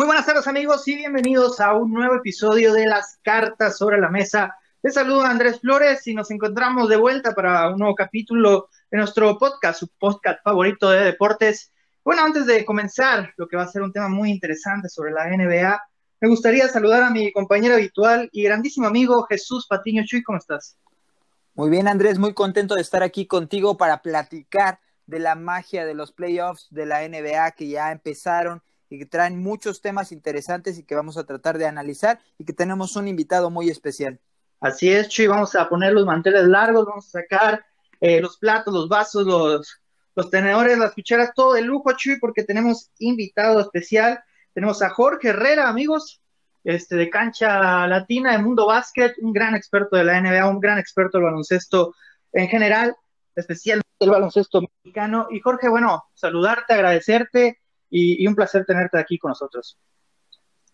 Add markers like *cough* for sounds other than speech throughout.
Muy buenas tardes amigos y bienvenidos a un nuevo episodio de las cartas sobre la mesa. Les saludo Andrés Flores y nos encontramos de vuelta para un nuevo capítulo de nuestro podcast, su podcast favorito de deportes. Bueno, antes de comenzar lo que va a ser un tema muy interesante sobre la NBA, me gustaría saludar a mi compañero habitual y grandísimo amigo Jesús Patiño Chuy, ¿cómo estás? Muy bien Andrés, muy contento de estar aquí contigo para platicar de la magia de los playoffs de la NBA que ya empezaron y que traen muchos temas interesantes y que vamos a tratar de analizar y que tenemos un invitado muy especial. Así es, Chuy, vamos a poner los manteles largos, vamos a sacar eh, los platos, los vasos, los, tenedores, las cucharas, todo de lujo, Chuy, porque tenemos invitado especial. Tenemos a Jorge Herrera, amigos, este, de cancha latina de Mundo Básquet, un gran experto de la NBA, un gran experto del baloncesto en general, especialmente el baloncesto mexicano. Y Jorge, bueno, saludarte, agradecerte y, un placer tenerte aquí con nosotros.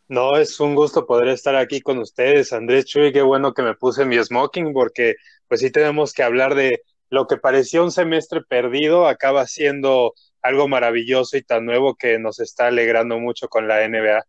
No, es un gusto poder estar aquí con ustedes, Andrés Chuy, qué bueno que me puse mi smoking porque pues sí tenemos que hablar de lo que parecía un semestre perdido, acaba siendo algo maravilloso y tan nuevo que nos está alegrando mucho con la NBA.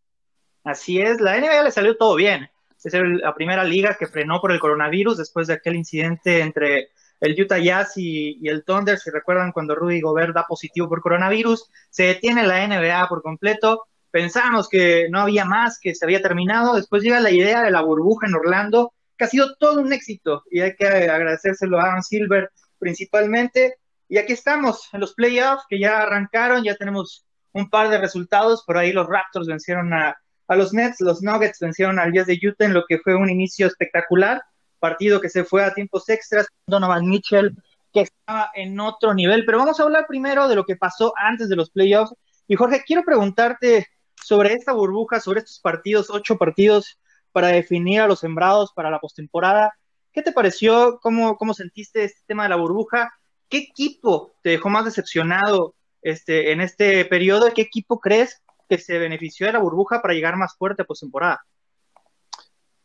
Así es, la NBA le salió todo bien. Es la primera liga que frenó por el coronavirus después de aquel incidente entre el Utah Jazz y, el Thunder, si recuerdan cuando Rudy Gobert da positivo por coronavirus, se detiene la NBA por completo. Pensábamos que no había más, que se había terminado. Después llega la idea de la burbuja en Orlando, que ha sido todo un éxito y hay que agradecérselo a Adam Silver principalmente. Y aquí estamos en los playoffs que ya arrancaron, ya tenemos un par de resultados. Por ahí los Raptors vencieron a, a los Nets, los Nuggets vencieron al Jazz de Utah en lo que fue un inicio espectacular partido que se fue a tiempos extras, Donovan Mitchell, que estaba en otro nivel. Pero vamos a hablar primero de lo que pasó antes de los playoffs. Y Jorge, quiero preguntarte sobre esta burbuja, sobre estos partidos, ocho partidos para definir a los sembrados para la postemporada. ¿Qué te pareció? ¿Cómo, ¿Cómo sentiste este tema de la burbuja? ¿Qué equipo te dejó más decepcionado este, en este periodo? ¿Qué equipo crees que se benefició de la burbuja para llegar más fuerte a postemporada?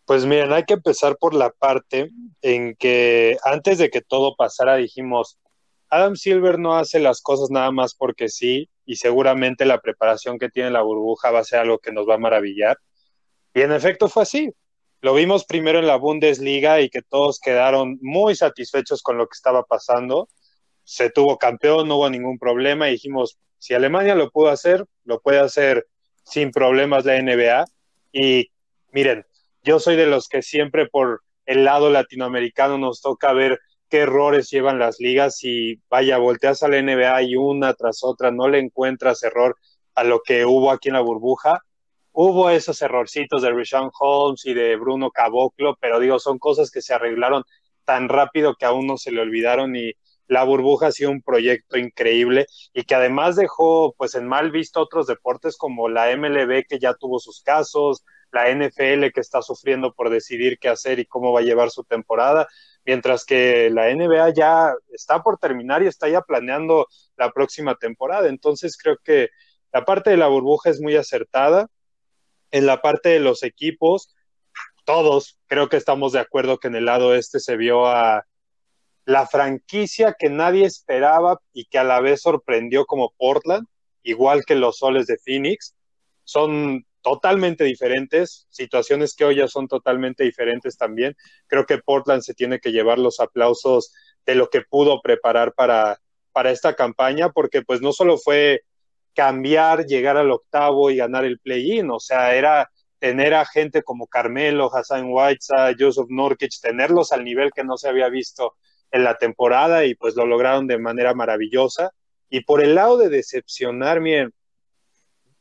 Pues miren, hay que empezar por la parte en que antes de que todo pasara dijimos, Adam Silver no hace las cosas nada más porque sí, y seguramente la preparación que tiene la burbuja va a ser algo que nos va a maravillar. Y en efecto fue así. Lo vimos primero en la Bundesliga y que todos quedaron muy satisfechos con lo que estaba pasando. Se tuvo campeón, no hubo ningún problema y dijimos, si Alemania lo pudo hacer, lo puede hacer sin problemas la NBA. Y miren, yo soy de los que siempre por el lado latinoamericano nos toca ver qué errores llevan las ligas y vaya, volteas a la NBA y una tras otra no le encuentras error a lo que hubo aquí en la burbuja. Hubo esos errorcitos de Rishon Holmes y de Bruno Caboclo, pero digo, son cosas que se arreglaron tan rápido que aún no se le olvidaron y la burbuja ha sido un proyecto increíble y que además dejó pues en mal visto otros deportes como la MLB que ya tuvo sus casos, la NFL que está sufriendo por decidir qué hacer y cómo va a llevar su temporada, mientras que la NBA ya está por terminar y está ya planeando la próxima temporada. Entonces creo que la parte de la burbuja es muy acertada. En la parte de los equipos, todos creo que estamos de acuerdo que en el lado este se vio a la franquicia que nadie esperaba y que a la vez sorprendió como Portland, igual que los soles de Phoenix. Son totalmente diferentes, situaciones que hoy ya son totalmente diferentes también. Creo que Portland se tiene que llevar los aplausos de lo que pudo preparar para, para esta campaña, porque pues no solo fue cambiar, llegar al octavo y ganar el play-in, o sea, era tener a gente como Carmelo, Hassan Whiteside, Joseph Norkic, tenerlos al nivel que no se había visto en la temporada y pues lo lograron de manera maravillosa. Y por el lado de decepcionar, miren,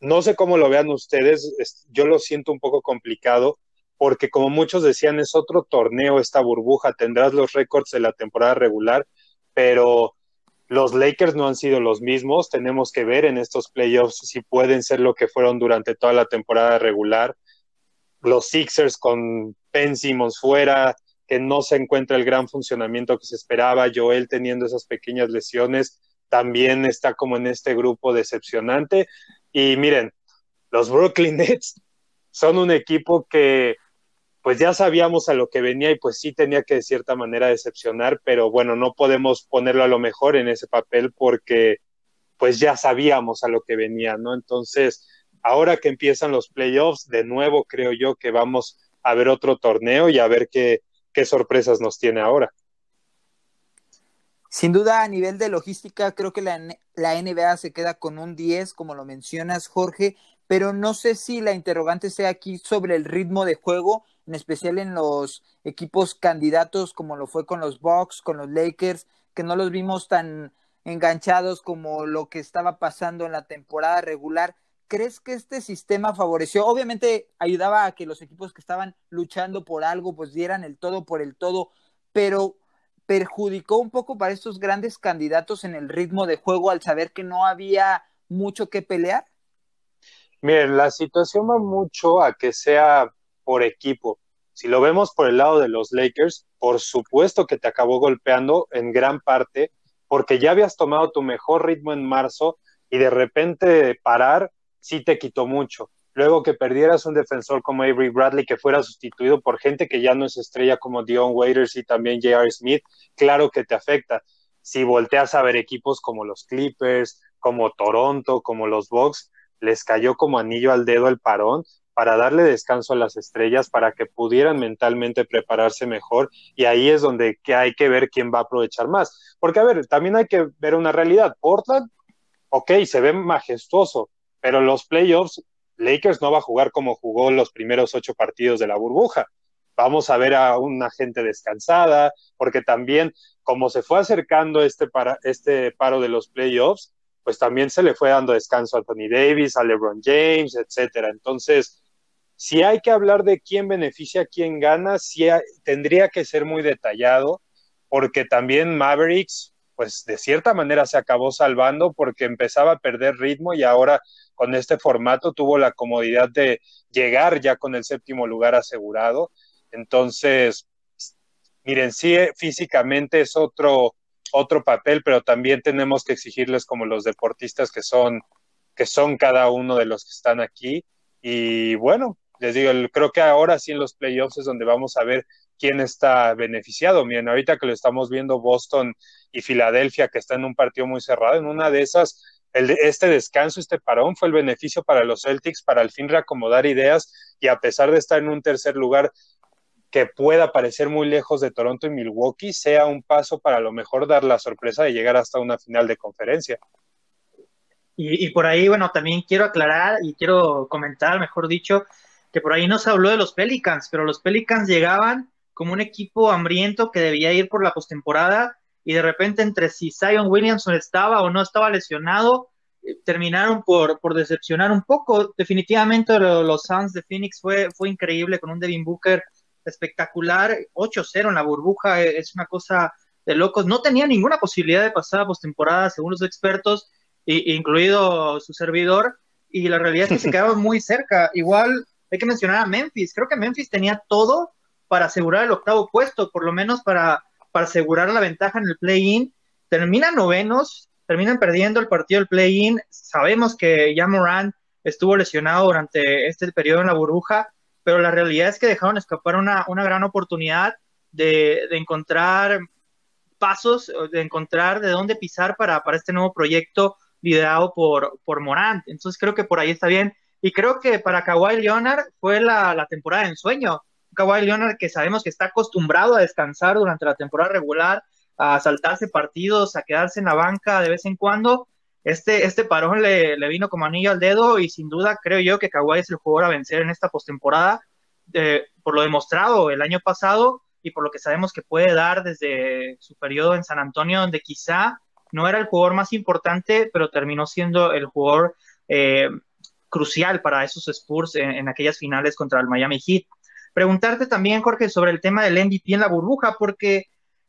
no sé cómo lo vean ustedes, yo lo siento un poco complicado porque como muchos decían es otro torneo esta burbuja, tendrás los récords de la temporada regular, pero los Lakers no han sido los mismos, tenemos que ver en estos playoffs si pueden ser lo que fueron durante toda la temporada regular. Los Sixers con Ben Simmons fuera, que no se encuentra el gran funcionamiento que se esperaba, Joel teniendo esas pequeñas lesiones, también está como en este grupo decepcionante. Y miren, los Brooklyn Nets son un equipo que pues ya sabíamos a lo que venía y pues sí tenía que de cierta manera decepcionar, pero bueno, no podemos ponerlo a lo mejor en ese papel porque pues ya sabíamos a lo que venía, ¿no? Entonces, ahora que empiezan los playoffs, de nuevo creo yo que vamos a ver otro torneo y a ver qué, qué sorpresas nos tiene ahora. Sin duda, a nivel de logística, creo que la, la, NBA se queda con un 10, como lo mencionas, Jorge, pero no sé si la interrogante sea aquí sobre el ritmo de juego, en especial en los equipos candidatos, como lo fue con los Bucks, con los Lakers, que no los vimos tan enganchados como lo que estaba pasando en la temporada regular. ¿Crees que este sistema favoreció? Obviamente ayudaba a que los equipos que estaban luchando por algo pues dieran el todo por el todo, pero perjudicó un poco para estos grandes candidatos en el ritmo de juego al saber que no había mucho que pelear? Miren, la situación va mucho a que sea por equipo. Si lo vemos por el lado de los Lakers, por supuesto que te acabó golpeando en gran parte porque ya habías tomado tu mejor ritmo en marzo y de repente parar sí te quitó mucho. Luego que perdieras un defensor como Avery Bradley que fuera sustituido por gente que ya no es estrella como Dion Waiters y también J.R. Smith, claro que te afecta. Si volteas a ver equipos como los Clippers, como Toronto, como los Bucks, les cayó como anillo al dedo el parón para darle descanso a las estrellas, para que pudieran mentalmente prepararse mejor, y ahí es donde hay que ver quién va a aprovechar más. Porque, a ver, también hay que ver una realidad. Portland, ok, se ve majestuoso, pero los playoffs Lakers no va a jugar como jugó los primeros ocho partidos de la burbuja. Vamos a ver a una gente descansada, porque también como se fue acercando este, para, este paro de los playoffs, pues también se le fue dando descanso a Anthony Davis, a LeBron James, etcétera. Entonces, si hay que hablar de quién beneficia, quién gana, tendría que ser muy detallado, porque también Mavericks, pues de cierta manera se acabó salvando porque empezaba a perder ritmo y ahora con este formato tuvo la comodidad de llegar ya con el séptimo lugar asegurado. Entonces, miren, sí, eh, físicamente es otro, otro papel, pero también tenemos que exigirles como los deportistas que son, que son cada uno de los que están aquí. Y bueno, les digo, creo que ahora sí en los playoffs es donde vamos a ver quién está beneficiado. Miren, ahorita que lo estamos viendo Boston y Filadelfia, que está en un partido muy cerrado, en una de esas este descanso, este parón fue el beneficio para los Celtics para al fin reacomodar ideas y a pesar de estar en un tercer lugar que pueda parecer muy lejos de Toronto y Milwaukee, sea un paso para a lo mejor dar la sorpresa de llegar hasta una final de conferencia. Y, y por ahí, bueno, también quiero aclarar y quiero comentar, mejor dicho, que por ahí no se habló de los Pelicans, pero los Pelicans llegaban como un equipo hambriento que debía ir por la postemporada y de repente entre si Zion Williamson estaba o no estaba lesionado, eh, terminaron por, por decepcionar un poco. Definitivamente los Suns de Phoenix fue, fue increíble con un Devin Booker espectacular, 8-0 en la burbuja, eh, es una cosa de locos. No tenía ninguna posibilidad de pasar a postemporada, según los expertos, incluido su servidor, y la realidad es que se quedaron muy cerca. Igual hay que mencionar a Memphis, creo que Memphis tenía todo para asegurar el octavo puesto, por lo menos para para asegurar la ventaja en el play-in. Terminan novenos, terminan perdiendo el partido del play-in. Sabemos que ya Moran estuvo lesionado durante este periodo en la burbuja, pero la realidad es que dejaron escapar una, gran oportunidad de, encontrar pasos, de encontrar de dónde pisar para, para este nuevo proyecto liderado por, por Morant. Entonces creo que por ahí está bien. Y creo que para Kawhi Leonard fue la, la temporada de ensueño. Kawhi Leonard que sabemos que está acostumbrado a descansar durante la temporada regular, a saltarse partidos, a quedarse en la banca de vez en cuando. Este, este parón le, vino como anillo al dedo y sin duda creo yo que Kawhi es el jugador a vencer en esta postemporada eh, por lo demostrado el año pasado y por lo que sabemos que puede dar desde su periodo en San Antonio, donde quizá no era el jugador más importante, pero terminó siendo el jugador eh, crucial para esos Spurs en, aquellas finales contra el Miami Heat preguntarte también, Jorge, sobre el tema del MVP en la burbuja, porque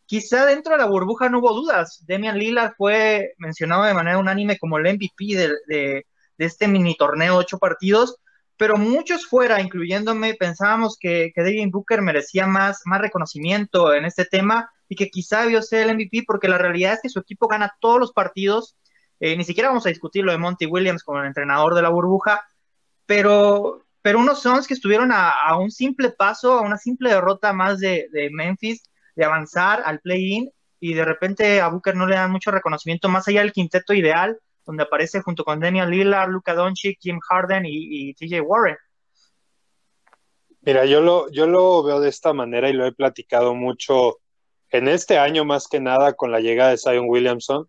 quizá dentro de la burbuja no hubo dudas. Demian Lillard fue mencionado de manera unánime como el MVP de, este mini torneo, ocho partidos, pero muchos fuera, incluyéndome, pensábamos que, que Devin Booker merecía más, más reconocimiento en este tema y que quizá debió ser el MVP porque la realidad es que su equipo gana todos los partidos. Eh, ni siquiera vamos a discutir lo de Monty Williams como el entrenador de la burbuja, pero pero unos Suns que estuvieron a, un simple paso, a una simple derrota más de, Memphis, de avanzar al play-in, y de repente a Booker no le dan mucho reconocimiento, más allá del quinteto ideal, donde aparece junto con Damian Lillard, Luka Doncic, Jim Harden y, y TJ Warren. Mira, yo lo, yo lo veo de esta manera y lo he platicado mucho en este año más que nada con la llegada de Zion Williamson,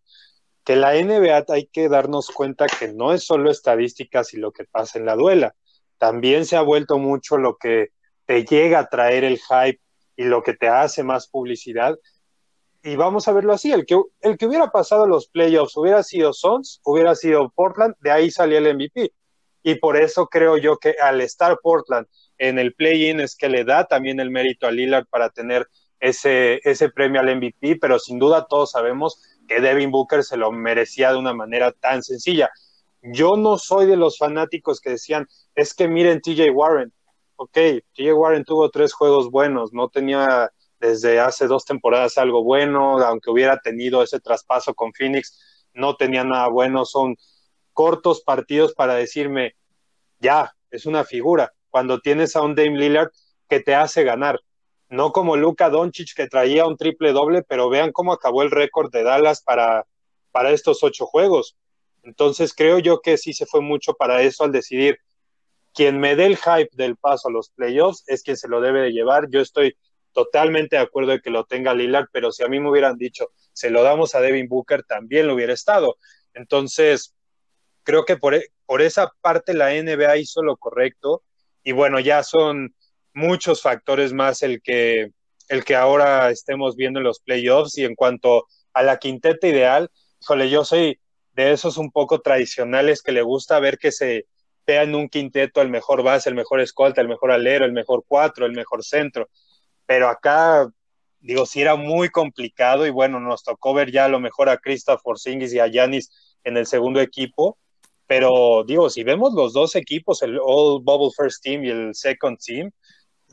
que la NBA hay que darnos cuenta que no es solo estadísticas y lo que pasa en la duela, también se ha vuelto mucho lo que te llega a traer el hype y lo que te hace más publicidad. Y vamos a verlo así, el que, el que hubiera pasado los playoffs hubiera sido Sons, hubiera sido Portland, de ahí salía el MVP. Y por eso creo yo que al estar Portland en el play-in es que le da también el mérito a Lillard para tener ese, ese premio al MVP, pero sin duda todos sabemos que Devin Booker se lo merecía de una manera tan sencilla. Yo no soy de los fanáticos que decían, es que miren TJ Warren. Ok, TJ Warren tuvo tres juegos buenos, no tenía desde hace dos temporadas algo bueno, aunque hubiera tenido ese traspaso con Phoenix, no tenía nada bueno, son cortos partidos para decirme, ya, es una figura. Cuando tienes a un Dame Lillard que te hace ganar, no como Luka Doncic que traía un triple doble, pero vean cómo acabó el récord de Dallas para, para estos ocho juegos. Entonces creo yo que sí se fue mucho para eso al decidir quien me dé el hype del paso a los playoffs es quien se lo debe de llevar. Yo estoy totalmente de acuerdo de que lo tenga Lillard, pero si a mí me hubieran dicho se lo damos a Devin Booker, también lo hubiera estado. Entonces, creo que por, por esa parte la NBA hizo lo correcto y bueno, ya son muchos factores más el que, el que ahora estemos viendo en los playoffs y en cuanto a la quinteta ideal, híjole, yo soy de esos un poco tradicionales que le gusta ver que se vea en un quinteto el mejor base, el mejor escolta, el mejor alero, el mejor cuatro, el mejor centro. Pero acá, digo, sí era muy complicado y bueno, nos tocó ver ya a lo mejor a Christopher Singis y a Yanis en el segundo equipo. Pero digo, si vemos los dos equipos, el All Bubble First Team y el Second Team,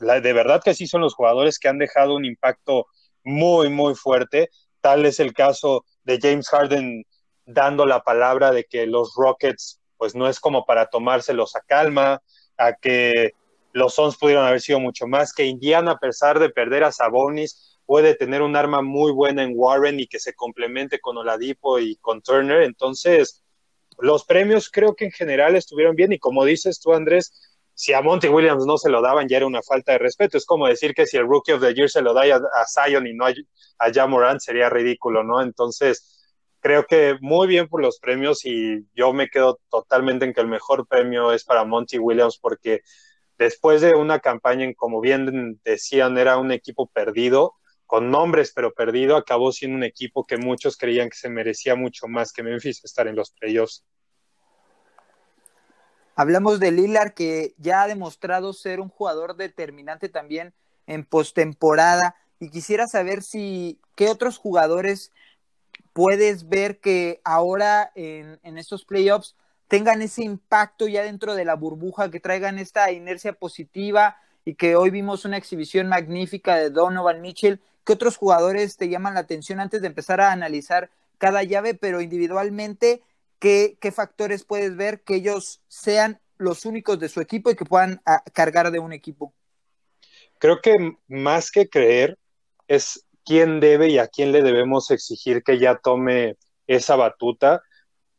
de verdad que sí son los jugadores que han dejado un impacto muy, muy fuerte. Tal es el caso de James Harden dando la palabra de que los Rockets, pues no es como para tomárselos a calma, a que los Suns pudieron haber sido mucho más, que Indiana, a pesar de perder a Sabonis, puede tener un arma muy buena en Warren y que se complemente con Oladipo y con Turner. Entonces, los premios creo que en general estuvieron bien y como dices tú, Andrés, si a Monty Williams no se lo daban ya era una falta de respeto. Es como decir que si el Rookie of the Year se lo da a, Zion y no a, a Jamorant sería ridículo, ¿no? Entonces, creo que muy bien por los premios y yo me quedo totalmente en que el mejor premio es para Monty Williams porque después de una campaña en, como bien decían, era un equipo perdido, con nombres pero perdido, acabó siendo un equipo que muchos creían que se merecía mucho más que Memphis estar en los playoffs. Hablamos de Lillard que ya ha demostrado ser un jugador determinante también en postemporada y quisiera saber si qué otros jugadores puedes ver que ahora en, en estos playoffs tengan ese impacto ya dentro de la burbuja, que traigan esta inercia positiva y que hoy vimos una exhibición magnífica de Donovan Mitchell. ¿Qué otros jugadores te llaman la atención antes de empezar a analizar cada llave, pero individualmente ¿qué, factores puedes ver que ellos sean los únicos de su equipo y que puedan ah, cargar de un equipo? Creo que más que creer es quién debe y a quién le debemos exigir que ya tome esa batuta,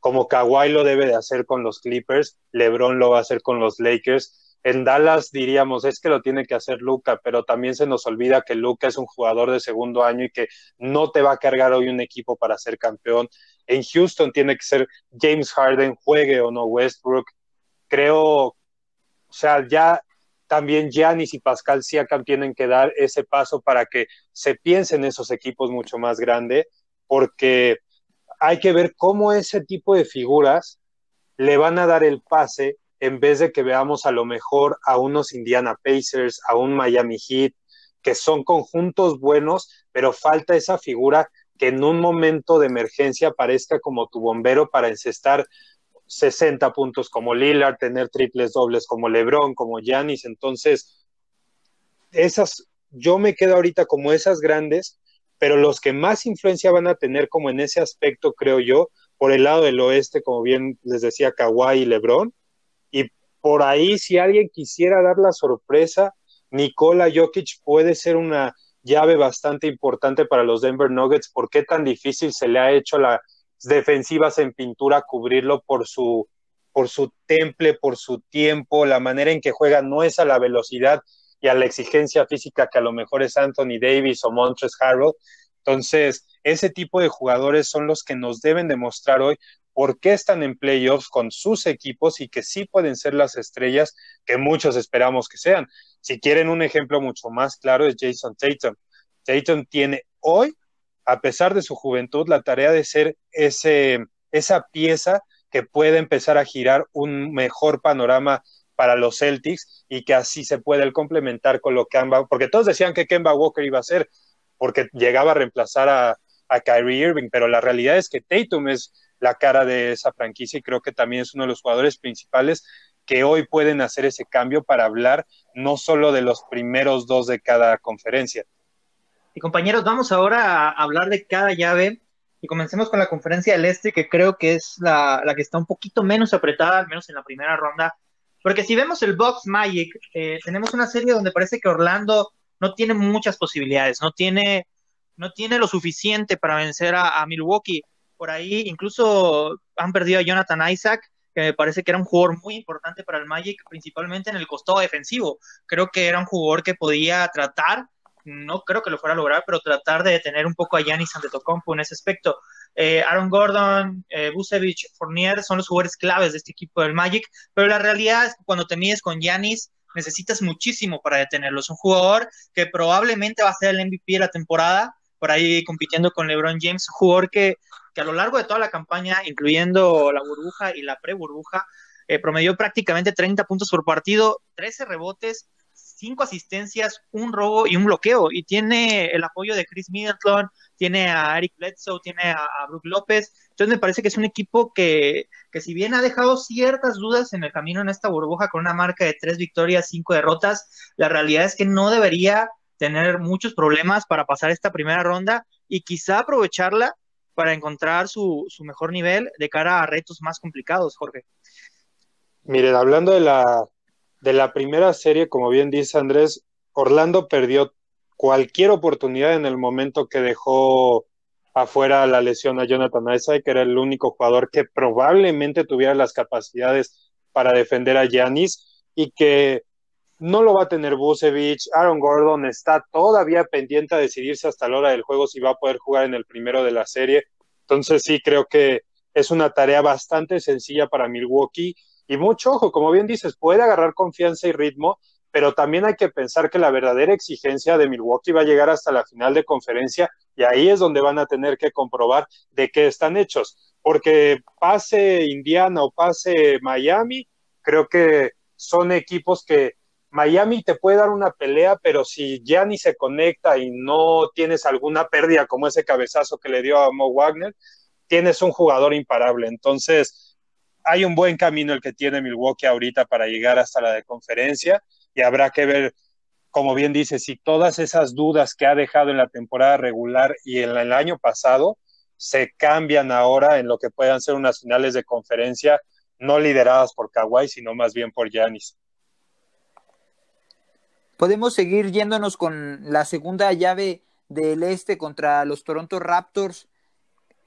como Kawhi lo debe de hacer con los Clippers, LeBron lo va a hacer con los Lakers. En Dallas diríamos, es que lo tiene que hacer Luca, pero también se nos olvida que Luca es un jugador de segundo año y que no te va a cargar hoy un equipo para ser campeón. En Houston tiene que ser James Harden, juegue o no Westbrook. Creo, o sea, ya también Giannis y Pascal Siakam tienen que dar ese paso para que se piense en esos equipos mucho más grandes, porque hay que ver cómo ese tipo de figuras le van a dar el pase en vez de que veamos a lo mejor a unos Indiana Pacers, a un Miami Heat, que son conjuntos buenos, pero falta esa figura que en un momento de emergencia parezca como tu bombero para encestar 60 puntos como Lillard, tener triples dobles como LeBron, como Giannis. Entonces, esas, yo me quedo ahorita como esas grandes, pero los que más influencia van a tener como en ese aspecto, creo yo, por el lado del oeste, como bien les decía Kawhi y LeBron, por ahí si alguien quisiera dar la sorpresa, Nikola Jokic puede ser una llave bastante importante para los Denver Nuggets. ¿Por qué tan difícil se le ha hecho la defensivas en pintura cubrirlo por su, por su temple, por su tiempo, la manera en que juega no es a la velocidad y a la exigencia física que a lo mejor es Anthony Davis o Montres Harrell. Entonces, ese tipo de jugadores son los que nos deben demostrar hoy por qué están en playoffs con sus equipos y que sí pueden ser las estrellas que muchos esperamos que sean. Si quieren un ejemplo mucho más claro es Jason Tatum. Tatum tiene hoy, a pesar de su juventud, la tarea de ser ese, esa pieza que puede empezar a girar un mejor panorama para los Celtics y que así se puede complementar con lo que Kemba, porque todos decían que Kemba Walker iba a ser, porque llegaba a reemplazar a, a Kyrie Irving, pero la realidad es que Tatum es la cara de esa franquicia y creo que también es uno de los jugadores principales que hoy pueden hacer ese cambio para hablar no solo de los primeros dos de cada conferencia. Y compañeros, vamos ahora a hablar de cada llave y comencemos con la conferencia del Este, que creo que es la, que está un poquito menos apretada, al menos en la primera ronda. Porque si vemos el Box Magic, eh, tenemos una serie donde parece que Orlando no tiene muchas posibilidades, no tiene, no tiene lo suficiente para vencer a Milwaukee por ahí incluso han perdido a Jonathan Isaac, que me parece que era un jugador muy importante para el Magic, principalmente en el costado defensivo. Creo que era un jugador que podía tratar, no creo que lo fuera a lograr, pero tratar de detener un poco a Giannis Antetokounmpo en ese aspecto. Eh, Aaron Gordon, eh, Busevich, Fournier son los jugadores claves de este equipo del Magic, pero la realidad es que cuando te mides con Giannis, necesitas muchísimo para detenerlo. Es un jugador que probablemente va a ser el MVP de la temporada, por ahí compitiendo con LeBron James, jugador que que a lo largo de toda la campaña, incluyendo la burbuja y la pre-burbuja, eh, promedió prácticamente 30 puntos por partido, 13 rebotes, 5 asistencias, un robo y un bloqueo. Y tiene el apoyo de Chris Middleton, tiene a Eric Bledsoe, tiene a, a Brook López. Entonces me parece que es un equipo que, que si bien ha dejado ciertas dudas en el camino en esta burbuja con una marca de 3 victorias, 5 derrotas, la realidad es que no debería tener muchos problemas para pasar esta primera ronda y quizá aprovecharla para encontrar su, su mejor nivel de cara a retos más complicados, Jorge. Miren, hablando de la, de la primera serie, como bien dice Andrés, Orlando perdió cualquier oportunidad en el momento que dejó afuera la lesión a Jonathan Isaac, que era el único jugador que probablemente tuviera las capacidades para defender a Giannis y que no lo va a tener Busevich. Aaron Gordon está todavía pendiente a decidirse hasta la hora del juego si va a poder jugar en el primero de la serie. Entonces sí creo que es una tarea bastante sencilla para Milwaukee y mucho ojo, como bien dices, puede agarrar confianza y ritmo, pero también hay que pensar que la verdadera exigencia de Milwaukee va a llegar hasta la final de conferencia y ahí es donde van a tener que comprobar de qué están hechos, porque pase Indiana o pase Miami, creo que son equipos que Miami te puede dar una pelea, pero si ya se conecta y no tienes alguna pérdida como ese cabezazo que le dio a Mo Wagner, tienes un jugador imparable. Entonces, hay un buen camino el que tiene Milwaukee ahorita para llegar hasta la de conferencia y habrá que ver, como bien dice, si todas esas dudas que ha dejado en la temporada regular y en el año pasado se cambian ahora en lo que puedan ser unas finales de conferencia no lideradas por Kawhi, sino más bien por Giannis. Podemos seguir yéndonos con la segunda llave del este contra los Toronto Raptors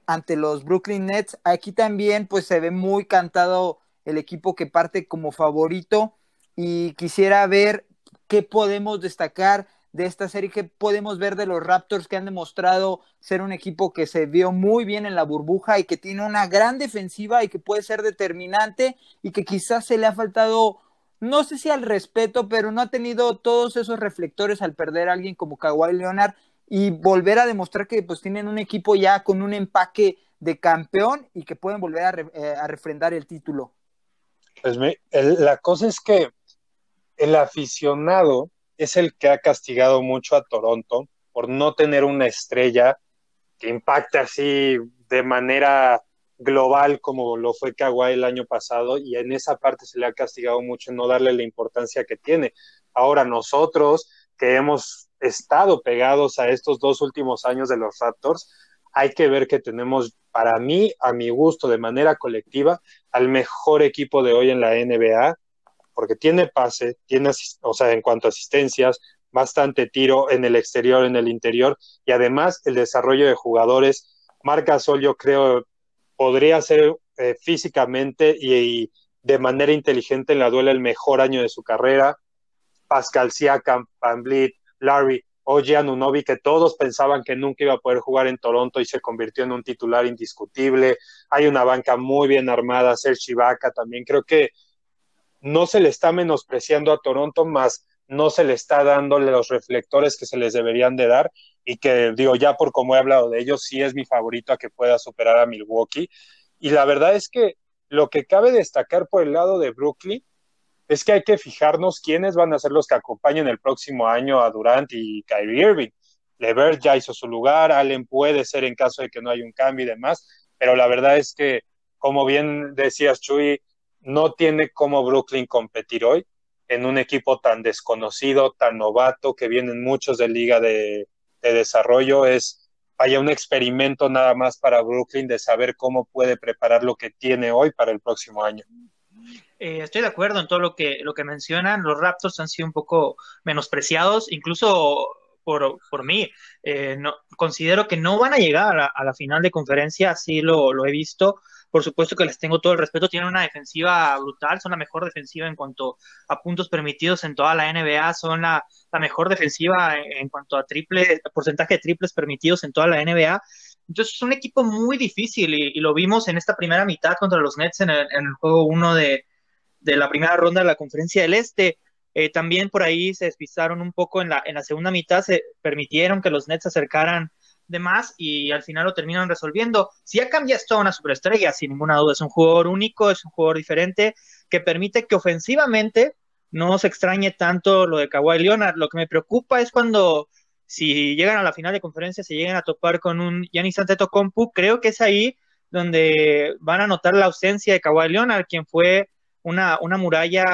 ante los Brooklyn Nets. Aquí también pues se ve muy cantado el equipo que parte como favorito y quisiera ver qué podemos destacar de esta serie, qué podemos ver de los Raptors que han demostrado ser un equipo que se vio muy bien en la burbuja y que tiene una gran defensiva y que puede ser determinante y que quizás se le ha faltado no sé si al respeto, pero no ha tenido todos esos reflectores al perder a alguien como Kawhi Leonard y volver a demostrar que pues tienen un equipo ya con un empaque de campeón y que pueden volver a, eh, refrendar el título. Pues la cosa es que el aficionado es el que ha castigado mucho a Toronto por no tener una estrella que impacte así de manera global como lo fue Kawhi el año pasado y en esa parte se le ha castigado mucho no darle la importancia que tiene. Ahora nosotros que hemos estado pegados a estos dos últimos años de los Raptors, hay que ver que tenemos, para mí, a mi gusto, de manera colectiva, al mejor equipo de hoy en la NBA, porque tiene pase, tiene, o sea, en cuanto a asistencias, bastante tiro en el exterior, en el interior, y además el desarrollo de jugadores. Marca Sol, yo creo, podría ser eh, físicamente y, de manera inteligente en la duela el mejor año de su carrera. Pascal Siakam, Van Vliet, Larry, Oye Anunobi, que todos pensaban que nunca iba a poder jugar en Toronto y se convirtió en un titular indiscutible. Hay una banca muy bien armada, Serge Ibaka también. Creo que no se le está menospreciando a Toronto, más no se le está dando los reflectores que se les deberían de dar y que digo ya por como he hablado de ellos, sí es mi favorito a que pueda superar a Milwaukee. Y la verdad es que lo que cabe destacar por el lado de Brooklyn es que hay que fijarnos quiénes van a ser los que acompañen el próximo año a Durant y Kyrie Irving. Levert ya hizo su lugar, Allen puede ser en caso de que no haya un cambio y demás, pero la verdad es que, como bien decías, Chuy, no tiene como Brooklyn competir hoy en un equipo tan desconocido, tan novato, que vienen muchos de liga de, de desarrollo. Es haya un experimento nada más para Brooklyn de saber cómo puede preparar lo que tiene hoy para el próximo año. Eh, estoy de acuerdo en todo lo que, lo que mencionan. Los Raptors han sido un poco menospreciados, incluso por, por mí. Eh, no, considero que no van a llegar a, la final de conferencia, así lo, lo, he visto. Por supuesto que les tengo todo el respeto. Tienen una defensiva brutal, son la mejor defensiva en cuanto a puntos permitidos en toda la NBA, son la, la mejor defensiva en, cuanto a triple, porcentaje de triples permitidos en toda la NBA. Entonces es un equipo muy difícil y, lo vimos en esta primera mitad contra los Nets en el, en el juego 1 de, de, la primera ronda de la Conferencia del Este. Eh, también por ahí se despistaron un poco en la, en la segunda mitad, se permitieron que los Nets se acercaran de más y al final lo terminan resolviendo. Si ya cambia esto una superestrella, sin ninguna duda, es un jugador único, es un jugador diferente que permite que ofensivamente no se extrañe tanto lo de Kawhi Leonard. Lo que me preocupa es cuando si llegan a la final de conferencia, se llegan a topar con un Giannis Antetokounmpo, creo que es ahí donde van a notar la ausencia de Kawhi Leonard, quien fue una, una muralla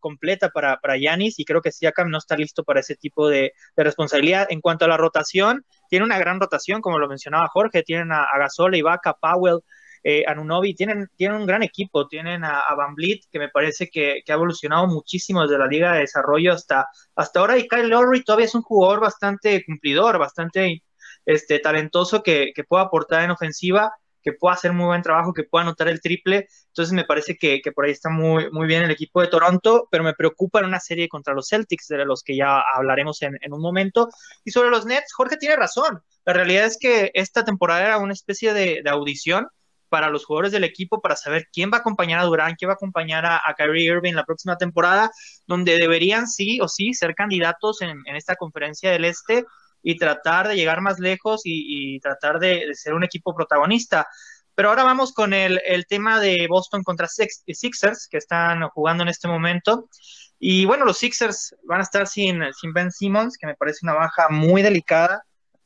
completa para, para Giannis, y creo que Siakam no está listo para ese tipo de, responsabilidad. En cuanto a la rotación, tiene una gran rotación, como lo mencionaba Jorge, tienen a, a Gasol, Ibaka, Powell, eh, Anunobi, tienen, tienen un gran equipo, tienen a, Van Vliet, que me parece que, ha evolucionado muchísimo desde la Liga de Desarrollo hasta, hasta ahora, y Kyle Lowry todavía es un jugador bastante cumplidor, bastante este, talentoso que, que puede aportar en ofensiva, que pueda hacer muy buen trabajo, que pueda anotar el triple. Entonces me parece que, por ahí está muy, muy bien el equipo de Toronto, pero me preocupa en una serie contra los Celtics, de los que ya hablaremos en, un momento. Y sobre los Nets, Jorge tiene razón. La realidad es que esta temporada era una especie de, de audición para los jugadores del equipo para saber quién va a acompañar a Durán, quién va a acompañar a, Kyrie Irving la próxima temporada, donde deberían sí o sí ser candidatos en, esta conferencia del Este y tratar de llegar más lejos y, tratar de, ser un equipo protagonista. Pero ahora vamos con el, tema de Boston contra Sixers, que están jugando en este momento. Y bueno, los Sixers van a estar sin, Ben Simmons, que me parece una baja muy delicada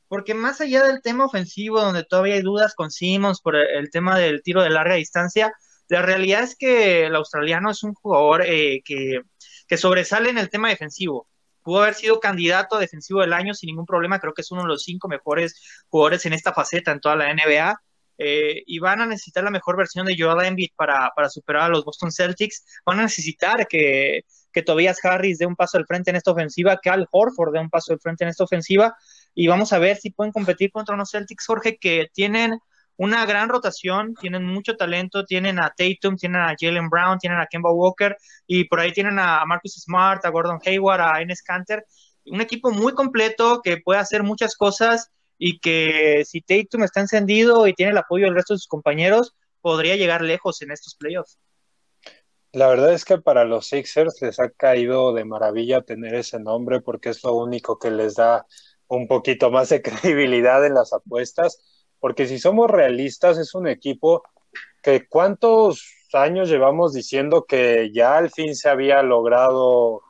porque más allá del tema ofensivo, donde todavía hay dudas con Simmons por el, tema del tiro de larga distancia, la realidad es que el australiano es un jugador eh, que, sobresale en el tema defensivo. Pudo haber sido candidato a defensivo del año sin ningún problema, creo que es uno de los cinco mejores jugadores en esta faceta en toda la NBA. Eh, y van a necesitar la mejor versión de Joel Embiid para, para superar a los Boston Celtics. Van a necesitar que, que Tobias Harris dé un paso al frente en esta ofensiva, que Al Horford dé un paso al frente en esta ofensiva, y vamos a ver si pueden competir contra unos Celtics, Jorge, que tienen una gran rotación, tienen mucho talento, tienen a Tatum, tienen a Jalen Brown, tienen a Kemba Walker, y por ahí tienen a Marcus Smart, a Gordon Hayward, a Enes Kanter, un equipo muy completo que puede hacer muchas cosas y que si Tatum está encendido y tiene el apoyo del resto de sus compañeros, podría llegar lejos en estos playoffs. La verdad es que para los Sixers les ha caído de maravilla tener ese nombre porque es lo único que les da un poquito más de *laughs* credibilidad en las apuestas, porque si somos realistas es un equipo que cuántos años llevamos diciendo que ya al fin se había logrado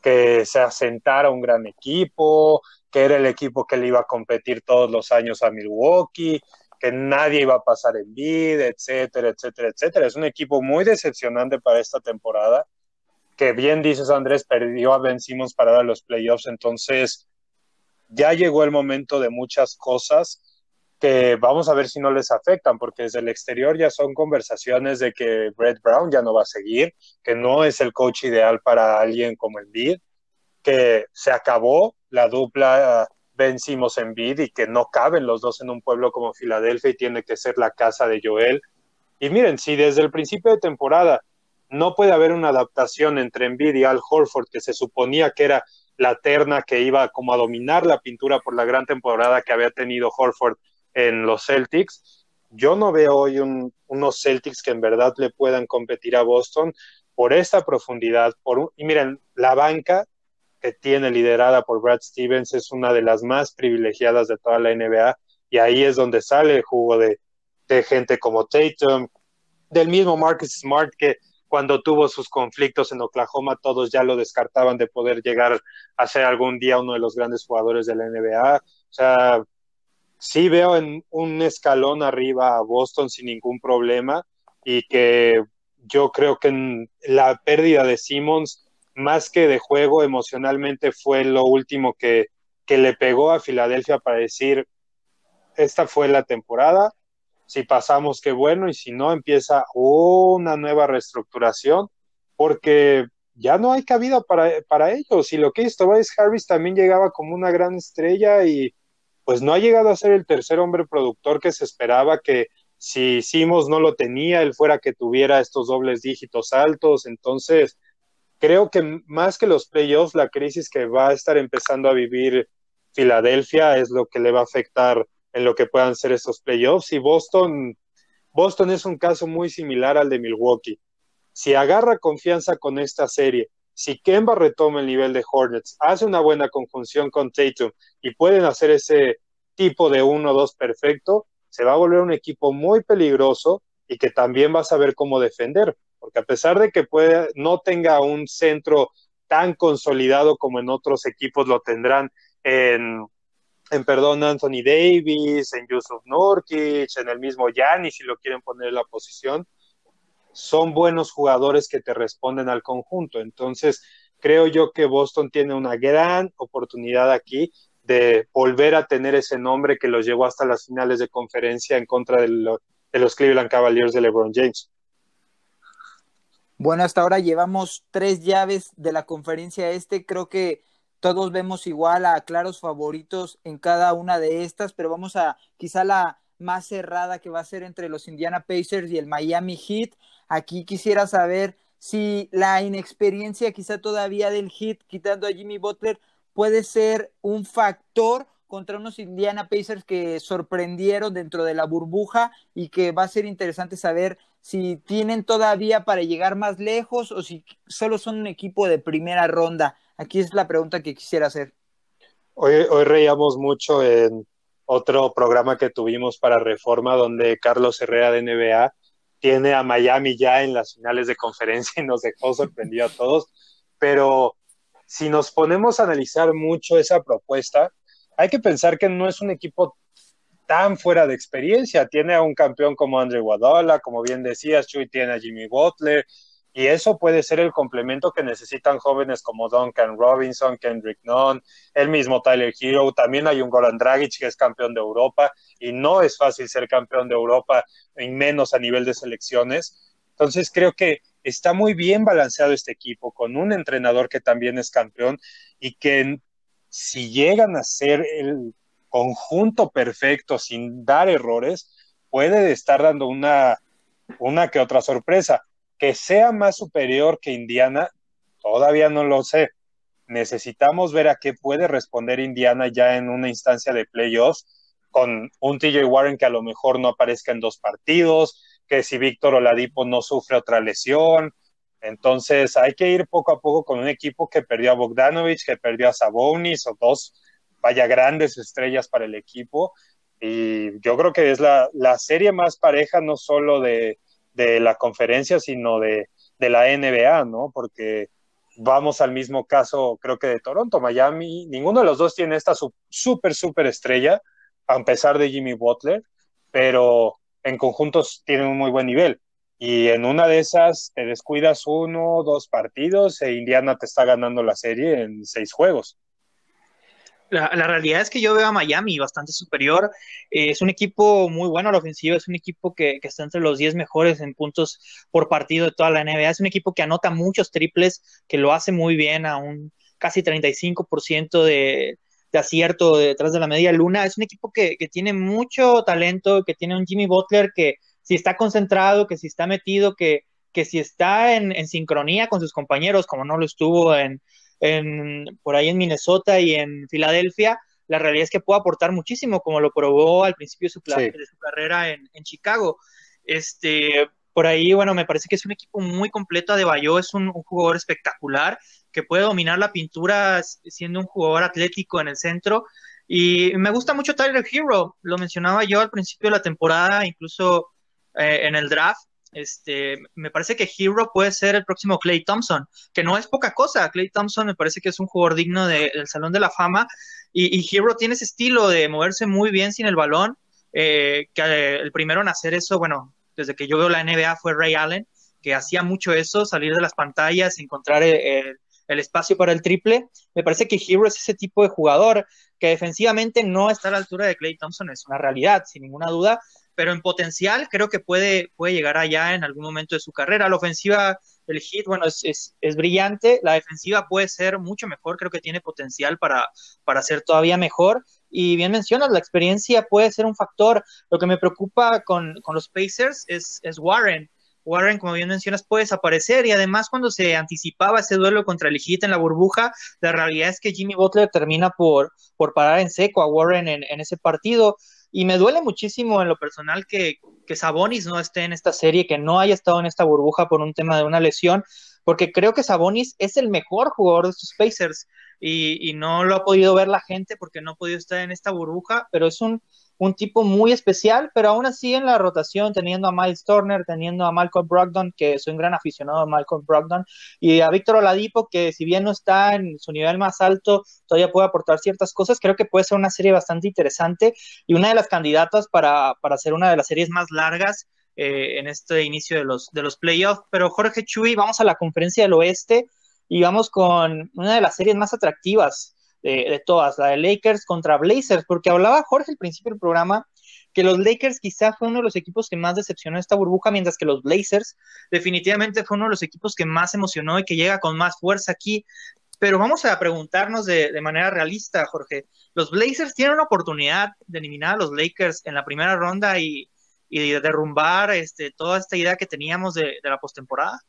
que se asentara un gran equipo, que era el equipo que le iba a competir todos los años a Milwaukee, que nadie iba a pasar en vida, etcétera, etcétera, etcétera. Es un equipo muy decepcionante para esta temporada, que bien dices Andrés, perdió a Ben Simmons para los playoffs, entonces ya llegó el momento de muchas cosas que vamos a ver si no les afectan, porque desde el exterior ya son conversaciones de que Brett Brown ya no va a seguir, que no es el coach ideal para alguien como el Bid, que se acabó la dupla vencimos en Bid y que no caben los dos en un pueblo como Filadelfia y tiene que ser la casa de Joel. Y miren, si desde el principio de temporada no puede haber una adaptación entre Embiid y Al Horford, que se suponía que era la terna que iba como a dominar la pintura por la gran temporada que había tenido Horford en los Celtics, yo no veo hoy unos Celtics que en verdad le puedan competir a Boston por esta profundidad. Por, y miren, la banca que tiene liderada por Brad Stevens es una de las más privilegiadas de toda la NBA y ahí es donde sale el jugo de, de gente como Tatum, del mismo Marcus Smart que cuando tuvo sus conflictos en Oklahoma todos ya lo descartaban de poder llegar a ser algún día uno de los grandes jugadores de la NBA. O sea, sí veo en un escalón arriba a Boston sin ningún problema y que yo creo que la pérdida de Simmons, más que de juego, emocionalmente fue lo último que, que le pegó a Filadelfia para decir, esta fue la temporada, si pasamos, qué bueno, y si no, empieza una nueva reestructuración, porque ya no hay cabida para, para ellos. Y lo que hizo Tobias Harris también llegaba como una gran estrella y pues no ha llegado a ser el tercer hombre productor que se esperaba que si hicimos no lo tenía, él fuera que tuviera estos dobles dígitos altos. Entonces, creo que más que los playoffs, la crisis que va a estar empezando a vivir Filadelfia es lo que le va a afectar en lo que puedan ser estos playoffs. Y Boston, Boston es un caso muy similar al de Milwaukee. Si agarra confianza con esta serie, si Kemba retoma el nivel de Hornets, hace una buena conjunción con Tatum y pueden hacer ese tipo de 1-2 perfecto, se va a volver un equipo muy peligroso y que también va a saber cómo defender, porque a pesar de que puede, no tenga un centro tan consolidado como en otros equipos lo tendrán en, en perdón, Anthony Davis, en Yusuf Nurkic, en el mismo Giannis, si lo quieren poner en la posición, son buenos jugadores que te responden al conjunto. Entonces, creo yo que Boston tiene una gran oportunidad aquí de volver a tener ese nombre que los llevó hasta las finales de conferencia en contra de, los Cleveland Cavaliers de LeBron James. Bueno, hasta ahora llevamos tres llaves de la conferencia este. Creo que todos vemos igual a claros favoritos en cada una de estas, pero vamos a quizá la más cerrada que va a ser entre los Indiana Pacers y el Miami Heat. Aquí quisiera saber si la inexperiencia quizá todavía del Heat, quitando a Jimmy Butler, puede ser un factor contra unos Indiana Pacers que sorprendieron dentro de la burbuja y que va a ser interesante saber si tienen todavía para llegar más lejos o si solo son un equipo de primera ronda. Aquí es la pregunta que quisiera hacer. Hoy, hoy reíamos mucho en otro programa que tuvimos para Reforma, donde Carlos Herrera de NBA tiene a Miami ya en las finales de conferencia y nos dejó sorprendido a todos, pero si nos ponemos a analizar mucho esa propuesta, hay que pensar que no es un equipo tan fuera de experiencia. Tiene a un campeón como Andre Guadala, como bien decías, Chuy tiene a Jimmy Butler, y eso puede ser el complemento que necesitan jóvenes como Duncan Robinson, Kendrick Nunn, el mismo Tyler Hero. También hay un Goran Dragic que es campeón de Europa, y no es fácil ser campeón de Europa, y menos a nivel de selecciones. Entonces creo que está muy bien balanceado este equipo, con un entrenador que también es campeón y que si llegan a ser el conjunto perfecto sin dar errores, puede estar dando una, una que otra sorpresa. Que sea más superior que Indiana, todavía no lo sé. Necesitamos ver a qué puede responder Indiana ya en una instancia de playoffs con un TJ Warren que a lo mejor no aparezca en dos partidos, que si Víctor Oladipo no sufre otra lesión. Entonces hay que ir poco a poco con un equipo que perdió a Bogdanovich, que perdió a Sabonis, o dos, vaya, grandes estrellas para el equipo. Y yo creo que es la, serie más pareja, no solo de, la conferencia, sino de, de la NBA, ¿no? Porque vamos al mismo caso, creo que de Toronto, Miami, ninguno de los dos tiene esta súper, súper estrella, a pesar de Jimmy Butler, pero en conjuntos tienen un muy buen nivel. Y en una de esas te descuidas uno, dos partidos e Indiana te está ganando la serie en seis juegos. La, realidad es que yo veo a Miami bastante superior. Eh, es un equipo muy bueno a la ofensiva, es un equipo que, que, está entre los 10 mejores en puntos por partido de toda la NBA. Es un equipo que anota muchos triples, que lo hace muy bien a un casi 35% de, de acierto detrás de la media luna. Es un equipo que, tiene mucho talento, que tiene un Jimmy Butler que si está concentrado, que si está metido, que, que si está en, en sincronía con sus compañeros, como no lo estuvo en, en, por ahí en Minnesota y en Filadelfia, la realidad es que puede aportar muchísimo, como lo probó al principio de su, de su carrera en, en, Chicago. Este, por ahí, bueno, me parece que es un equipo muy completo. Adebayo es un, un jugador espectacular que puede dominar la pintura siendo un jugador atlético en el centro. Y me gusta mucho Tyler Hero, lo mencionaba yo al principio de la temporada, incluso eh, en el draft. Este, me parece que Hero puede ser el próximo Clay Thompson, que no es poca cosa. Clay Thompson me parece que es un jugador digno de, del Salón de la Fama y, Hero tiene ese estilo de moverse muy bien sin el balón. Eh, que eh, el primero en hacer eso, bueno, desde que yo veo la NBA fue Ray Allen, que hacía mucho eso, salir de las pantallas, encontrar el, el, el espacio para el triple. Me parece que Hero es ese tipo de jugador que defensivamente no está a la altura de Clay Thompson, es una realidad, sin ninguna duda, pero en potencial creo que puede, puede llegar allá en algún momento de su carrera. La ofensiva del Heat, bueno, es, es, es, brillante, la defensiva puede ser mucho mejor, creo que tiene potencial para, para ser todavía mejor. Y bien mencionas, la experiencia puede ser un factor. Lo que me preocupa con, con los Pacers es, es Warren. Warren, como bien mencionas, puede desaparecer y además cuando se anticipaba ese duelo contra el Heat en la burbuja, la realidad es que Jimmy Butler termina por, por parar en seco a Warren en, en ese partido y me duele muchísimo en lo personal que, que Sabonis no esté en esta serie, que no haya estado en esta burbuja por un tema de una lesión, porque creo que Sabonis es el mejor jugador de estos Pacers y, y no lo ha podido ver la gente porque no ha podido estar en esta burbuja, pero es un, un tipo muy especial, pero aún así en la rotación, teniendo a Miles Turner, teniendo a Malcolm Brogdon, que soy un gran aficionado a Malcolm Brogdon, y a Víctor Oladipo, que si bien no está en su nivel más alto, todavía puede aportar ciertas cosas, creo que puede ser una serie bastante interesante y una de las candidatas para, para ser una de las series más largas eh, en este inicio de los, de los playoffs. Pero Jorge Chuy, vamos a la conferencia del oeste y vamos con una de las series más atractivas de, de, todas, la de Lakers contra Blazers, porque hablaba Jorge al principio del programa que los Lakers quizá fue uno de los equipos que más decepcionó esta burbuja, mientras que los Blazers definitivamente fue uno de los equipos que más emocionó y que llega con más fuerza aquí. Pero vamos a preguntarnos de, de manera realista, Jorge. ¿Los Blazers tienen una oportunidad de eliminar a los Lakers en la primera ronda y, y derrumbar este, toda esta idea que teníamos de, de la postemporada?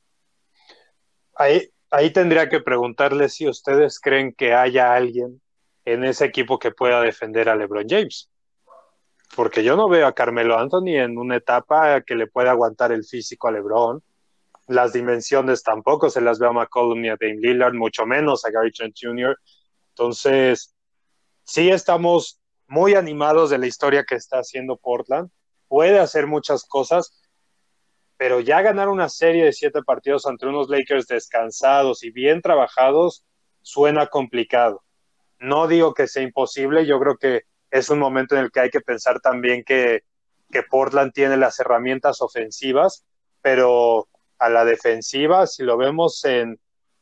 Ahí, ahí tendría que preguntarles si ustedes creen que haya alguien en ese equipo que pueda defender a LeBron James. Porque yo no veo a Carmelo Anthony en una etapa que le pueda aguantar el físico a LeBron. Las dimensiones tampoco se las veo a McCollum ni a Dame Lillard, mucho menos a Gary Trent Jr. Entonces, sí estamos muy animados de la historia que está haciendo Portland. Puede hacer muchas cosas, pero ya ganar una serie de siete partidos ante unos Lakers descansados y bien trabajados suena complicado. No digo que sea imposible, yo creo que es un momento en el que hay que pensar también que, Portland tiene las herramientas ofensivas, pero a la defensiva, si lo vemos en,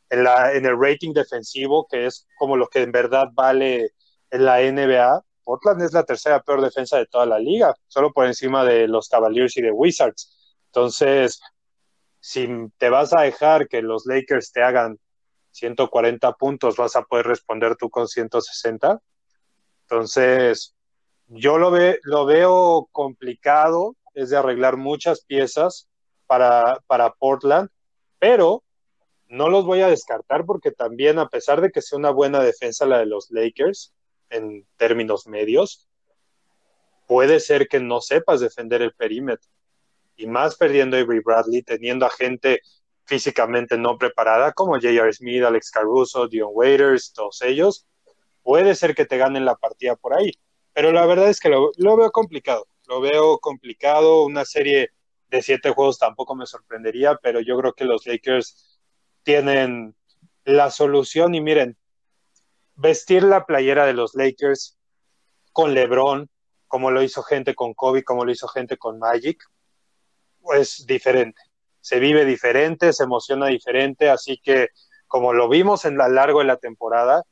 en el rating defensivo, que es como lo que en verdad vale en la NBA, Portland es la tercera peor defensa de toda la liga, solo por encima de los Cavaliers y de Wizards. Entonces, si te vas a dejar que los Lakers te hagan 140 puntos, vas a poder responder tú con 160. Entonces, yo lo, lo veo complicado, es de arreglar muchas piezas para, para Portland, pero no los voy a descartar porque también, a pesar de que sea una buena defensa la de los Lakers en términos medios, puede ser que no sepas defender el perímetro y más perdiendo Avery Bradley, teniendo a gente físicamente no preparada como J.R. Smith, Alex Caruso, Dion Waiters, todos ellos, puede ser que te ganen la partida por ahí. Pero la verdad es que lo, lo veo complicado. Lo veo complicado. Una serie de siete juegos tampoco me sorprendería, pero yo creo que los Lakers tienen la solución. Y miren, vestir la playera de los Lakers con LeBron, como lo hizo gente con Kobe, como lo hizo gente con Magic, es diferente. Se vive diferente, se emociona diferente, así que como lo vimos en lo largo de la temporada,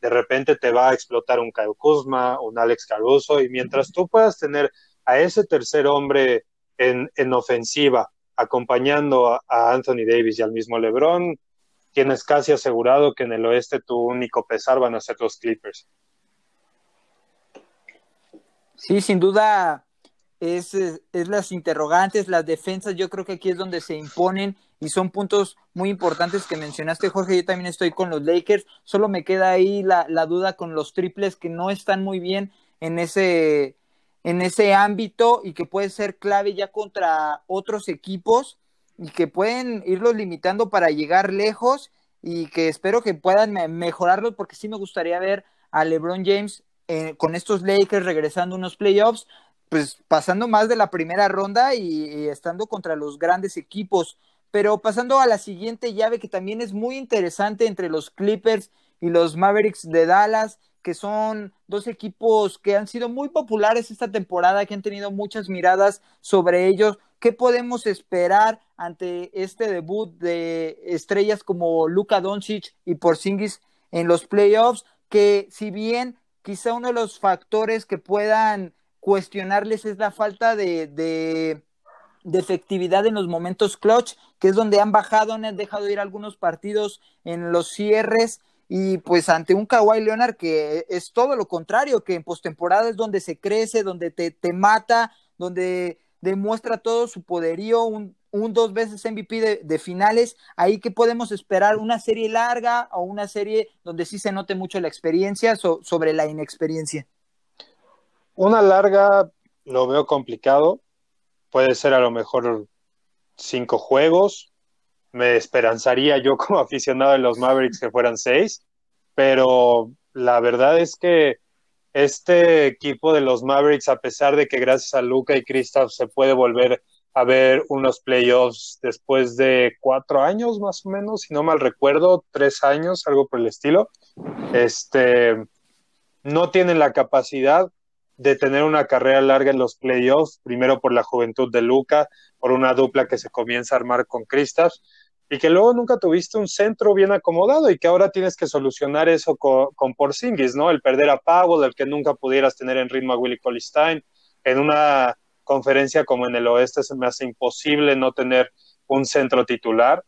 de repente te va a explotar un Kyle Kuzma, un Alex Caruso, y mientras tú puedas tener a ese tercer hombre en, en ofensiva, acompañando a, a, Anthony Davis y al mismo LeBron, tienes casi asegurado que en el oeste tu único pesar van a ser los Clippers. Sí, sin duda, es, es, las interrogantes, las defensas, yo creo que aquí es donde se imponen y son puntos muy importantes que mencionaste, Jorge. Yo también estoy con los Lakers, solo me queda ahí la, la duda con los triples que no están muy bien en ese, en ese ámbito y que puede ser clave ya contra otros equipos y que pueden irlos limitando para llegar lejos y que espero que puedan mejorarlos porque sí me gustaría ver a LeBron James eh, con estos Lakers regresando unos playoffs, pues pasando más de la primera ronda y, estando contra los grandes equipos. Pero pasando a la siguiente llave que también es muy interesante entre los Clippers y los Mavericks de Dallas, que son dos equipos que han sido muy populares esta temporada, que han tenido muchas miradas sobre ellos. ¿Qué podemos esperar ante este debut de estrellas como Luka Doncic y Porzingis en los playoffs? Que si bien quizá uno de los factores que puedan cuestionarles es la falta de, de, efectividad en los momentos clutch, que es donde han bajado, han dejado ir algunos partidos en los cierres y pues ante un Kawhi Leonard que es todo lo contrario, que en postemporada es donde se crece, donde te, te mata, donde demuestra todo su poderío, un, un dos veces MVP de, de, finales, ahí que podemos esperar una serie larga o una serie donde sí se note mucho la experiencia sobre la inexperiencia. Una larga lo veo complicado. Puede ser a lo mejor cinco juegos. Me esperanzaría yo *laughs* como aficionado de los Mavericks que fueran seis. Pero la verdad es que este equipo de los Mavericks, a pesar de que gracias a Luca y Kristaps se puede volver a ver unos playoffs después de cuatro años más o menos, si no mal recuerdo, tres años, algo por el estilo, este, no tienen la capacidad de tener una carrera larga en los playoffs, primero por la juventud de Luca, por una dupla que se comienza a armar con Kristaps, y que luego nunca tuviste un centro bien acomodado y que ahora tienes que solucionar eso con, con Porzingis, ¿no? El perder a Powell, el que nunca pudieras tener en ritmo a Willie Colistein, en una conferencia como en el oeste se me hace imposible no tener un centro titular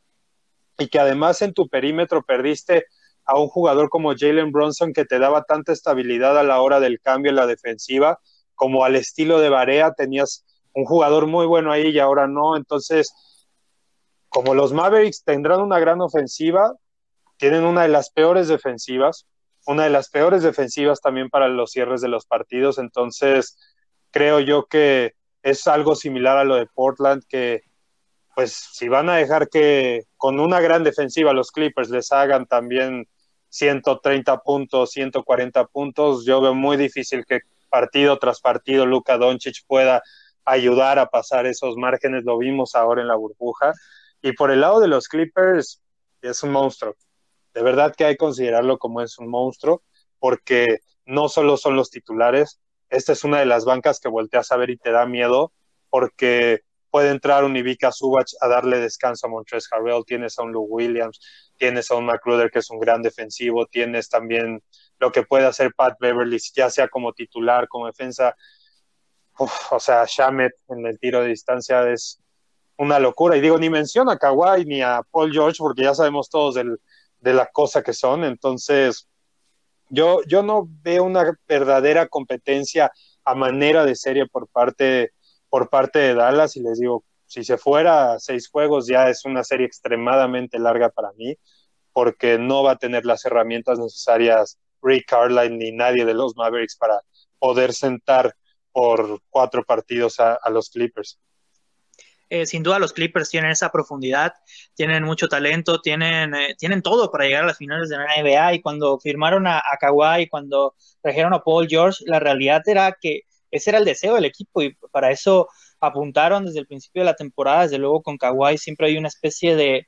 y que además en tu perímetro perdiste a un jugador como Jalen Bronson que te daba tanta estabilidad a la hora del cambio en la defensiva, como al estilo de Barea, tenías un jugador muy bueno ahí y ahora no. Entonces, como los Mavericks tendrán una gran ofensiva, tienen una de las peores defensivas, una de las peores defensivas también para los cierres de los partidos. Entonces, creo yo que es algo similar a lo de Portland, que pues si van a dejar que con una gran defensiva los Clippers les hagan también 130 puntos, 140 puntos, yo veo muy difícil que partido tras partido Luka Doncic pueda ayudar a pasar esos márgenes, lo vimos ahora en la burbuja. Y por el lado de los Clippers, es un monstruo. De verdad que hay que considerarlo como es un monstruo, porque no solo son los titulares, esta es una de las bancas que volteas a ver y te da miedo, porque puede entrar un Ivica Subach a darle descanso a Montrezl Harrell, tienes a un Lou Williams, tienes a un McRuder que es un gran defensivo, tienes también lo que puede hacer Pat Beverly, ya sea como titular, como defensa. o sea, Shamet en el tiro de distancia es una locura. Y digo, ni menciona a Kawhi ni a Paul George, porque ya sabemos todos del, de la cosa que son. Entonces, yo, yo no veo una verdadera competencia a manera de serie por parte, por parte de Dallas y les digo, si se fuera a seis juegos ya es una serie extremadamente larga para mí porque no va a tener las herramientas necesarias Rick Carline ni nadie de los Mavericks para poder sentar por cuatro partidos a, los Clippers. Eh, sin duda los Clippers tienen esa profundidad, tienen mucho talento, tienen, eh, tienen todo para llegar a las finales de la NBA y cuando firmaron a, a cuando trajeron a Paul George, la realidad era que ese era el deseo del equipo y para eso apuntaron desde el principio de la temporada, desde luego con Kawhi siempre hay una especie de,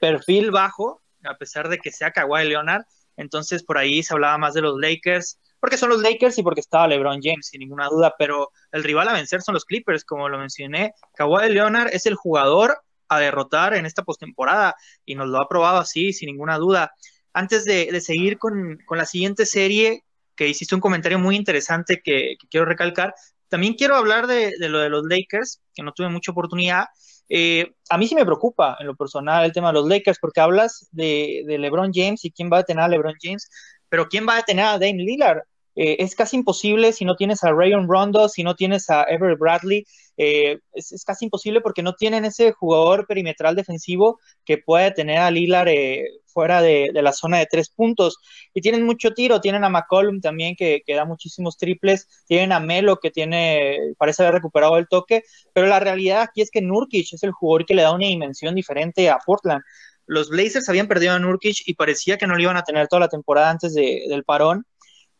perfil bajo, a pesar de que sea Kawhi Leonard, entonces por ahí se hablaba más de los Lakers, porque son los Lakers y porque estaba LeBron James, sin ninguna duda, pero el rival a vencer son los Clippers, como lo mencioné. Kawhi Leonard es el jugador a derrotar en esta postemporada y nos lo ha probado así, sin ninguna duda. Antes de, seguir con, la siguiente serie, que hiciste un comentario muy interesante que, quiero recalcar, también quiero hablar de, lo de los Lakers, que no tuve mucha oportunidad. Eh, a mí sí me preocupa en lo personal el tema de los Lakers, porque hablas de, de LeBron James y quién va a tener a LeBron James, pero quién va a tener a Dame Lillard eh, es casi imposible si no tienes a Rayon Rondo, si no tienes a Everett Bradley, eh, es, casi imposible porque no tienen ese jugador perimetral defensivo que puede tener a Lillard eh, fuera de, la zona de tres puntos. Y tienen mucho tiro, tienen a McCollum también que, que, da muchísimos triples, tienen a Melo que tiene, parece haber recuperado el toque, pero la realidad aquí es que Nurkic es el jugador que le da una dimensión diferente a Portland. Los Blazers habían perdido a Nurkic y parecía que no lo iban a tener toda la temporada antes del parón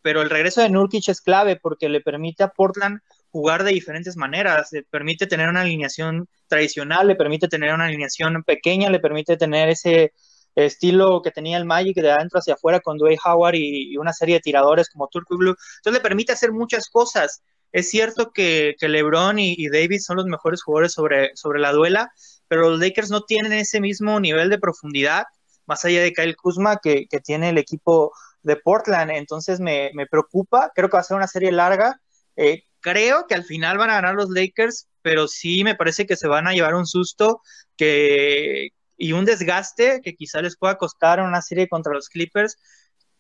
pero el regreso de Nurkic es clave porque le permite a Portland jugar de diferentes maneras, le permite tener una alineación tradicional, le permite tener una alineación pequeña, le permite tener ese estilo que tenía el Magic de adentro hacia afuera con Dwayne Howard y, una serie de tiradores como Turco Blue. Entonces le permite hacer muchas cosas. Es cierto que, LeBron y, Davis son los mejores jugadores sobre, sobre la duela, pero los Lakers no tienen ese mismo nivel de profundidad, más allá de Kyle Kuzma, que tiene el equipo de Portland, entonces me, preocupa, creo que va a ser una serie larga, eh, creo que al final van a ganar los Lakers, pero sí me parece que se van a llevar un susto que, y un desgaste que quizá les pueda costar una serie contra los Clippers,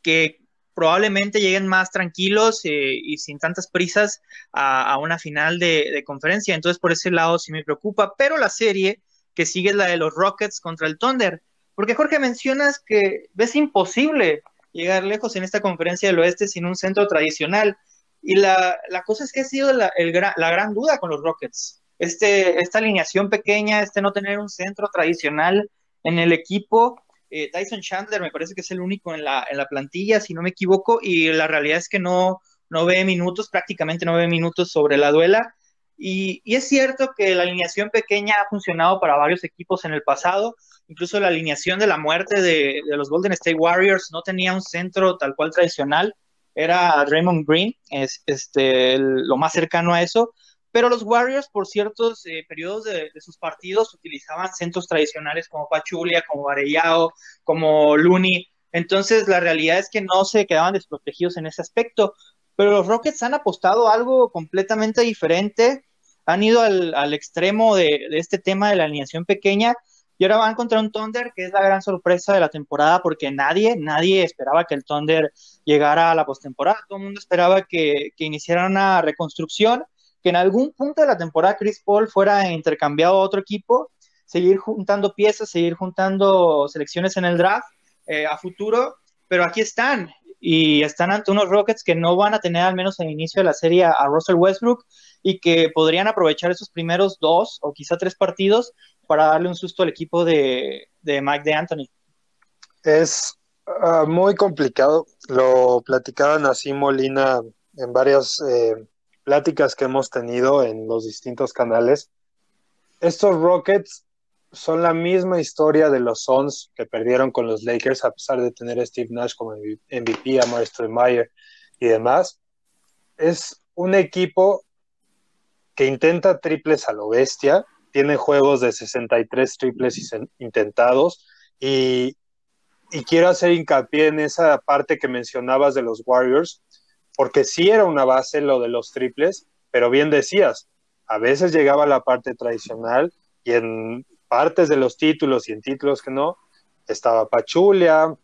que probablemente lleguen más tranquilos eh, y sin tantas prisas a, una final de, de, conferencia. Entonces, por ese lado sí me preocupa. Pero la serie que sigue es la de los Rockets contra el Thunder. Porque Jorge mencionas que ves imposible llegar lejos en esta conferencia del oeste sin un centro tradicional. Y la, cosa es que ha sido la, la, gran duda con los Rockets. Este, esta alineación pequeña, este no tener un centro tradicional en el equipo. Eh, Tyson Chandler me parece que es el único en la, en la plantilla, si no me equivoco, y la realidad es que no, no ve minutos, prácticamente no ve minutos sobre la duela. Y, es cierto que la alineación pequeña ha funcionado para varios equipos en el pasado, incluso la alineación de la muerte de, los Golden State Warriors no tenía un centro tal cual tradicional, era Draymond Green, es este, lo más cercano a eso, pero los Warriors por ciertos eh, periodos de, sus partidos utilizaban centros tradicionales como Pachulia, como Arellao, como Looney, entonces la realidad es que no se quedaban desprotegidos en ese aspecto, pero los Rockets han apostado algo completamente diferente, han ido al, extremo de, este tema de la alineación pequeña y ahora van contra un Thunder que es la gran sorpresa de la temporada porque nadie, nadie esperaba que el Thunder llegara a la postemporada. Todo el mundo esperaba que, que iniciara una reconstrucción, que en algún punto de la temporada Chris Paul fuera intercambiado a otro equipo, seguir juntando piezas, seguir juntando selecciones en el draft eh, a futuro, pero aquí están y están ante unos Rockets que no van a tener al menos al inicio de la serie a Russell Westbrook y que podrían aprovechar esos primeros dos o quizá tres partidos para darle un susto al equipo de, Mike de Anthony. Es ah, muy complicado. Lo platicaban así Molina en varias eh, pláticas que hemos tenido en los distintos canales. Estos Rockets son la misma historia de los Suns que perdieron con los Lakers a pesar de tener a Steve Nash como MVP, a Maestro Meyer y demás. Es un equipo que intenta triples a lo bestia, tiene juegos de 63 triples intentados y, quiero hacer hincapié en esa parte que mencionabas de los Warriors, porque sí era una base lo de los triples, pero bien decías, a veces llegaba la parte tradicional y en partes de los títulos y en títulos que no, estaba Pachulia,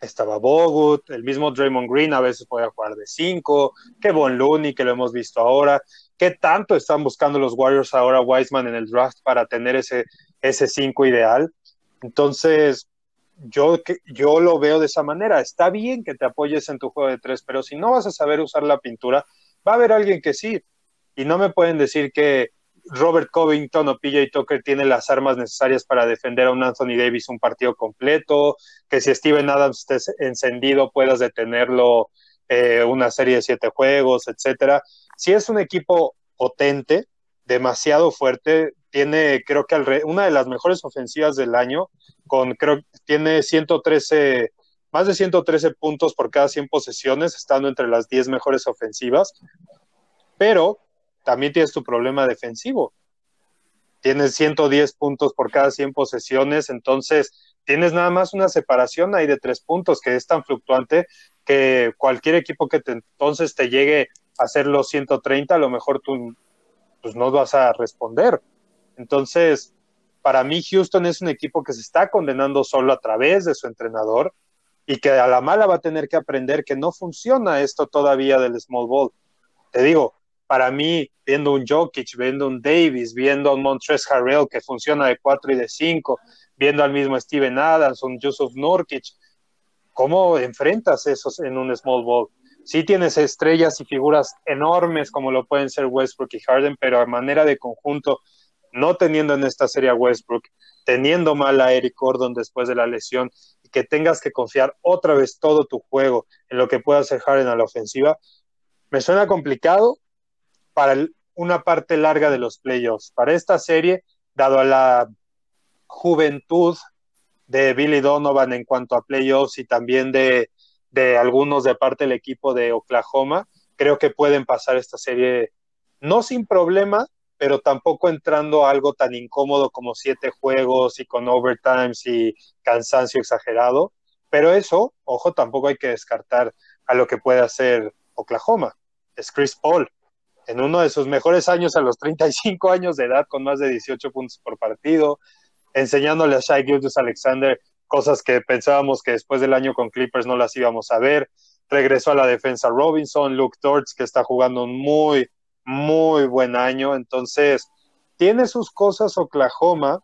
estaba Bogut, el mismo Draymond Green a veces podía jugar de 5, que Von Looney, que lo hemos visto ahora, qué tanto están buscando los Warriors ahora Wiseman en el draft para tener ese ese 5 ideal. Entonces, yo, yo lo veo de esa manera. Está bien que te apoyes en tu juego de tres, pero si no vas a saber usar la pintura, va a haber alguien que sí. Y no me pueden decir que Robert Covington o PJ Tucker tiene las armas necesarias para defender a un Anthony Davis un partido completo, que si Steven Adams esté encendido puedas detenerlo eh, una serie de siete juegos, etcétera. Si es un equipo potente, demasiado fuerte, tiene creo que una de las mejores ofensivas del año, con creo tiene 113 más de 113 puntos por cada 100 posesiones, estando entre las 10 mejores ofensivas, pero también tienes tu problema defensivo. Tienes 110 puntos por cada 100 posesiones, entonces tienes nada más una separación ahí de tres puntos que es tan fluctuante que cualquier equipo que te, entonces te llegue hacer los 130, a lo mejor tú pues, no vas a responder. Entonces, para mí Houston es un equipo que se está condenando solo a través de su entrenador y que a la mala va a tener que aprender que no funciona esto todavía del small ball. Te digo, para mí, viendo un Jokic, viendo un Davis, viendo un Montres Harrell que funciona de 4 y de 5, viendo al mismo Steven Adams, un Yusuf Nurkic, ¿cómo enfrentas esos en un small ball? Sí tienes estrellas y figuras enormes como lo pueden ser Westbrook y Harden, pero a manera de conjunto, no teniendo en esta serie a Westbrook, teniendo mal a Eric Gordon después de la lesión y que tengas que confiar otra vez todo tu juego en lo que pueda hacer Harden a la ofensiva, me suena complicado, para una parte larga de los playoffs. Para esta serie, dado a la juventud de Billy Donovan en cuanto a playoffs y también de, de algunos de parte del equipo de Oklahoma, creo que pueden pasar esta serie no sin problema, pero tampoco entrando algo tan incómodo como siete juegos y con overtimes y cansancio exagerado. Pero eso, ojo, tampoco hay que descartar a lo que puede hacer Oklahoma. Es Chris Paul en uno de sus mejores años a los 35 años de edad con más de 18 puntos por partido, enseñándole a Shai Gildas Alexander cosas que pensábamos que después del año con Clippers no las íbamos a ver. Regresó a la defensa Robinson, Luke Torts, que está jugando un muy, muy buen año. Entonces, tiene sus cosas Oklahoma,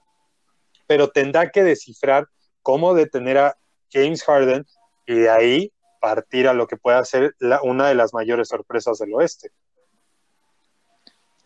pero tendrá que descifrar cómo detener a James Harden y de ahí partir a lo que pueda ser una de las mayores sorpresas del oeste.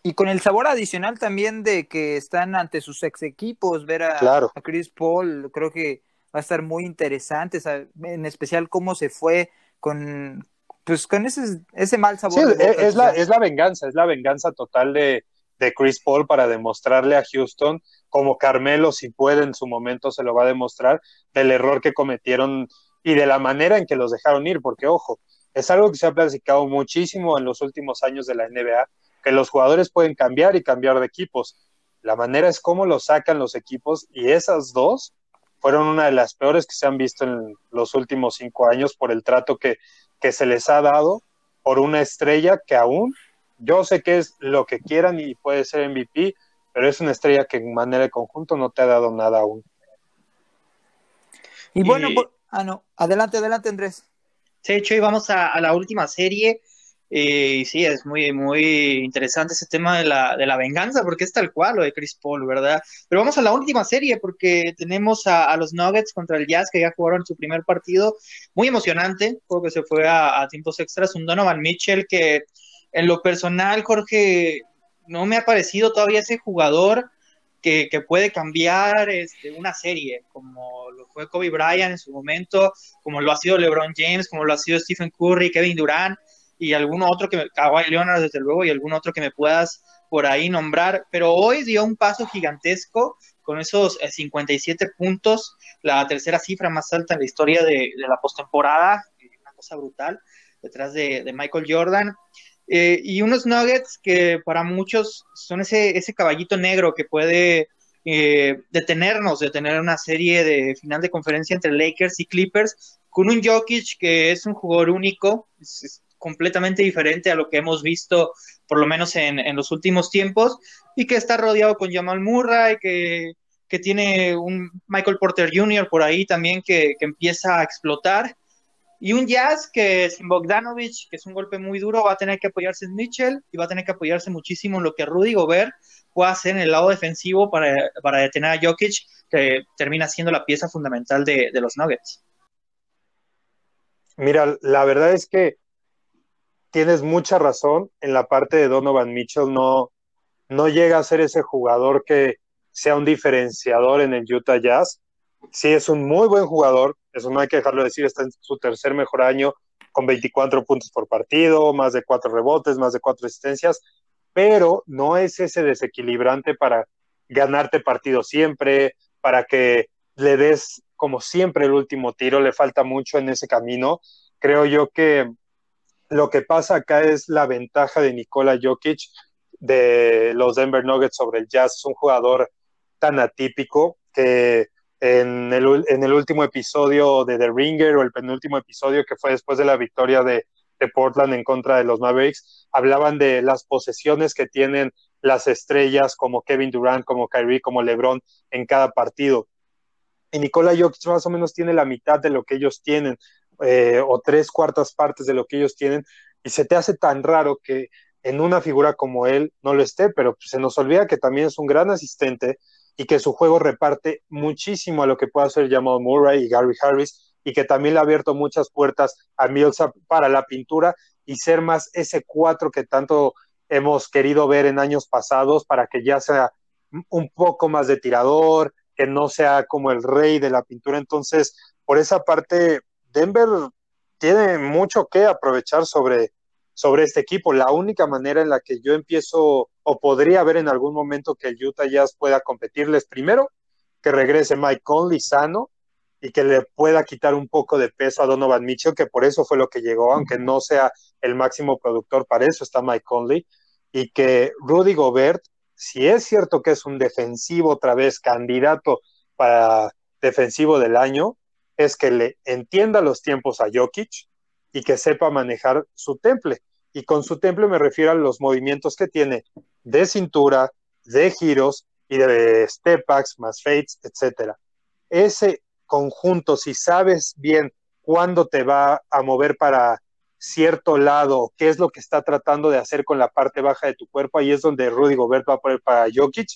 Y con el sabor adicional también de que están ante sus ex equipos, ver a, Chris Paul, creo que va a estar muy interesante, en especial cómo se fue con pues con ese, ese mal sabor. Sí, es, la, es la venganza, es la venganza total de, de Chris Paul para demostrarle a Houston, como Carmelo, si puede en su momento, se lo va a demostrar, del error que cometieron y de la manera en que los dejaron ir, porque ojo, es algo que se ha platicado muchísimo en los últimos años de la NBA, que los jugadores pueden cambiar y cambiar de equipos. La manera es cómo lo sacan los equipos y esas dos fueron una de las peores que se han visto en los últimos cinco años por el trato que, que se les ha dado por una estrella que aún yo sé que es lo que quieran y puede ser MVP, pero es una estrella que en manera de conjunto no te ha dado nada aún. Y bueno, ah, no, adelante, adelante, Andrés. Sí, hecho, y vamos a, a la última serie y sí, es muy, muy interesante ese tema de la, de la venganza, porque es tal cual lo de Chris Paul, ¿verdad? Pero vamos a la última serie, porque tenemos a, los Nuggets contra el Jazz, que ya jugaron su primer partido, muy emocionante, creo que se fue a, tiempos extras, un Donovan Mitchell que en lo personal, Jorge, no me ha parecido todavía ese jugador que, que, puede cambiar este, una serie, como lo fue Kobe Bryant en su momento, como lo ha sido LeBron James, como lo ha sido Stephen Curry, Kevin Durant y alguno otro que me, Kawhi Leonard desde luego y algún otro que me puedas por ahí nombrar, pero hoy dio un paso gigantesco con esos 57 eh, puntos, la tercera cifra más alta en la historia de, la postemporada, una cosa brutal, detrás de, Michael Jordan. Eh, y unos Nuggets que para muchos son ese, ese caballito negro que puede eh, detenernos de tener una serie de final de conferencia entre Lakers y Clippers, con un Jokic que es un jugador único, es, completamente diferente a lo que hemos visto, por lo menos en, los últimos tiempos, y que está rodeado con Jamal Murray, que, que tiene un Michael Porter Jr. por ahí también que, empieza a explotar, y un Jazz que sin Bogdanovich, que es un golpe muy duro, va a tener que apoyarse en Mitchell y va a tener que apoyarse muchísimo en lo que Rudy Gobert pueda hacer en el lado defensivo para, detener a Jokic, que termina siendo la pieza fundamental de, de los Nuggets. Mira, la verdad es que tienes mucha razón en la parte de Donovan Mitchell, no, no llega a ser ese jugador que sea un diferenciador en el Utah Jazz. Sí, es un muy buen jugador, eso no hay que dejarlo decir, está en su tercer mejor año con 24 puntos por partido, más de cuatro rebotes, más de cuatro asistencias, pero no es ese desequilibrante para ganarte partido siempre, para que le des como siempre el último tiro, le falta mucho en ese camino. Creo yo que lo que pasa acá es la ventaja de Nikola Jokic de los Denver Nuggets sobre el Jazz. Es un jugador tan atípico que en el, en el último episodio de The Ringer o el penúltimo episodio que fue después de la victoria de, de Portland en contra de los Mavericks, hablaban de las posesiones que tienen las estrellas como Kevin Durant, como Kyrie, como LeBron en cada partido. y Nikola Jokic más o menos tiene la mitad de lo que ellos tienen, eh, o tres cuartas partes de lo que ellos tienen, y se te hace tan raro que en una figura como él no lo esté, pero se nos olvida que también es un gran asistente y que su juego reparte muchísimo a lo que puede hacer Jamal Murray y Gary Harris, y que también le ha abierto muchas puertas a Millsap para la pintura y ser más ese cuatro que tanto hemos querido ver en años pasados para que ya sea un poco más de tirador, que no sea como el rey de la pintura. Entonces, por esa parte, Denver tiene mucho que aprovechar sobre, sobre este equipo. La única manera en la que yo empiezo o podría ver en algún momento que el Utah Jazz pueda competirles primero, que regrese Mike Conley sano y que le pueda quitar un poco de peso a Donovan Mitchell, que por eso fue lo que llegó, aunque no sea el máximo productor, para eso está Mike Conley, y que Rudy Gobert si es cierto que es un defensivo otra vez candidato para defensivo del año, es que le entienda los tiempos a Jokic y que sepa manejar su temple. Y con su temple me refiero a los movimientos que tiene de cintura, de giros y de step backs más fades, etcétera. Ese conjunto, si sabes bien cuándo te va a mover para cierto lado, qué es lo que está tratando de hacer con la parte baja de tu cuerpo, ahí es donde Rudy Gobert va a poner para Jokic,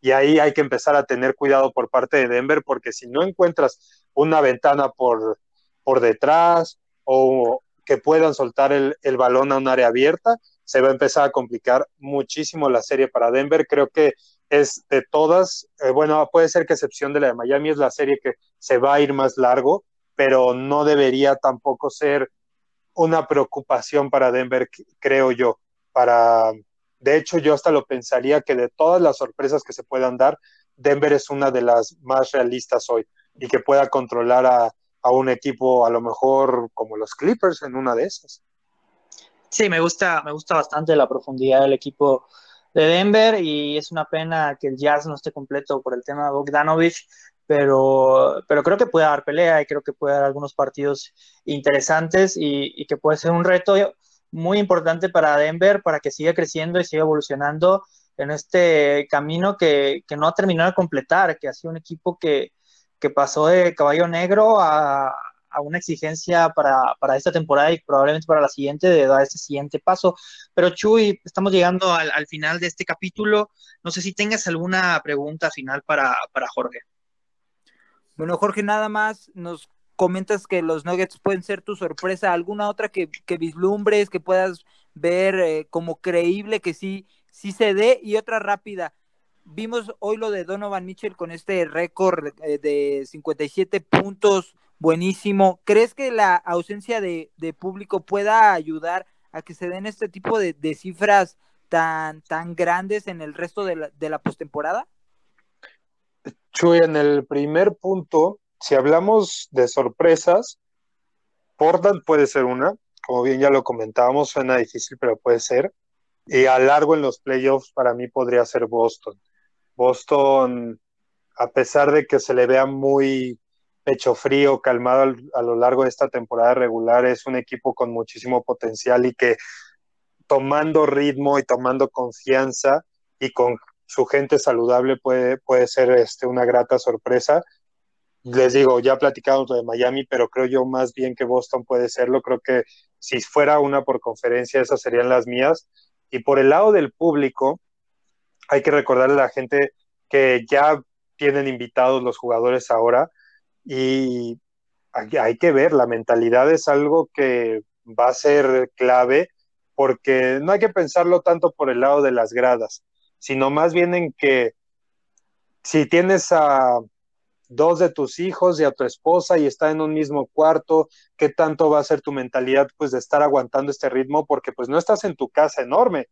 y ahí hay que empezar a tener cuidado por parte de Denver, porque si no encuentras una ventana por, por detrás o que puedan soltar el, balón a un área abierta, se va a empezar a complicar muchísimo la serie para Denver. Creo que es de todas, eh, bueno, puede ser que excepción de la de Miami, es la serie que se va a ir más largo, pero no debería tampoco ser una preocupación para Denver, creo yo. Para, de hecho, yo hasta lo pensaría que de todas las sorpresas que se puedan dar, Denver es una de las más realistas hoy y que pueda controlar a, a un equipo a lo mejor como los Clippers en una de esas. Sí, me gusta, me gusta bastante la profundidad del equipo de Denver y es una pena que el Jazz no esté completo por el tema de Bogdanovich, pero, pero creo que puede dar pelea y creo que puede dar algunos partidos interesantes y, que puede ser un reto muy importante para Denver para que siga creciendo y siga evolucionando en este camino que, no ha terminado de completar, que ha sido un equipo que, pasó de caballo negro a, una exigencia para, esta temporada y probablemente para la siguiente de dar este siguiente paso. Pero Chuy, estamos llegando al, final de este capítulo. No sé si tengas alguna pregunta final para, para Jorge. Bueno, Jorge, nada más nos comentas que los Nuggets pueden ser tu sorpresa. ¿Alguna otra que, vislumbres, que puedas ver eh, como creíble que sí, sí se dé? Y otra rápida. Vimos hoy lo de Donovan Mitchell con este récord eh, de 57 puntos, buenísimo. ¿Crees que la ausencia de, público pueda ayudar a que se den este tipo de, cifras tan, tan grandes en el resto de la, de la postemporada? Chuy, en el primer punto, si hablamos de sorpresas, Portland puede ser una, como bien ya lo comentábamos, suena difícil, pero puede ser. Y a largo en los playoffs para mí podría ser Boston. Boston, a pesar de que se le vea muy pecho frío, calmado a lo largo de esta temporada regular, es un equipo con muchísimo potencial y que tomando ritmo y tomando confianza y con su gente saludable puede, puede ser este, una grata sorpresa. Les digo, ya platicamos de Miami, pero creo yo más bien que Boston puede serlo. Creo que si fuera una por conferencia, esas serían las mías. Y por el lado del público, hay que recordarle a la gente que ya tienen invitados los jugadores ahora y hay, que ver, la mentalidad es algo que va a ser clave porque no hay que pensarlo tanto por el lado de las gradas sino más bien en que si tienes a dos de tus hijos y a tu esposa y está en un mismo cuarto, ¿qué tanto va a ser tu mentalidad pues de estar aguantando este ritmo? Porque pues no estás en tu casa enorme,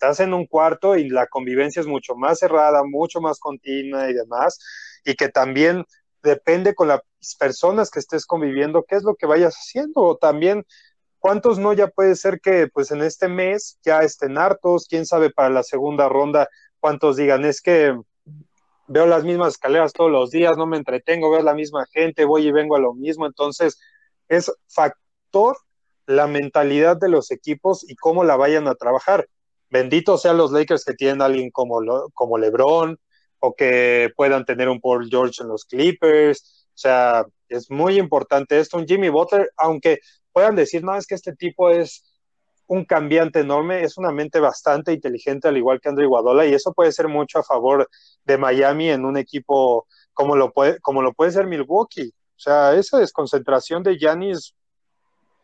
estás en un cuarto y la convivencia es mucho más cerrada, mucho más continua y demás, y que también depende con las personas que estés conviviendo, qué es lo que vayas haciendo, o también ¿Cuántos no ya puede ser que pues en este mes ya estén hartos? ¿Quién sabe para la segunda ronda cuántos digan? Es que veo las mismas escaleras todos los días, no me entretengo, veo la misma gente, voy y vengo a lo mismo. Entonces, es factor la mentalidad de los equipos y cómo la vayan a trabajar. Benditos sean los Lakers que tienen a alguien como, como LeBron, o que puedan tener un Paul George en los Clippers. O sea, es muy importante esto. Un Jimmy Butler, aunque puedan decir, no, es que este tipo es un cambiante enorme, es una mente bastante inteligente, al igual que Andre Iguadola, y eso puede ser mucho a favor de Miami en un equipo como lo puede, como lo puede ser Milwaukee. O sea, esa desconcentración de Giannis,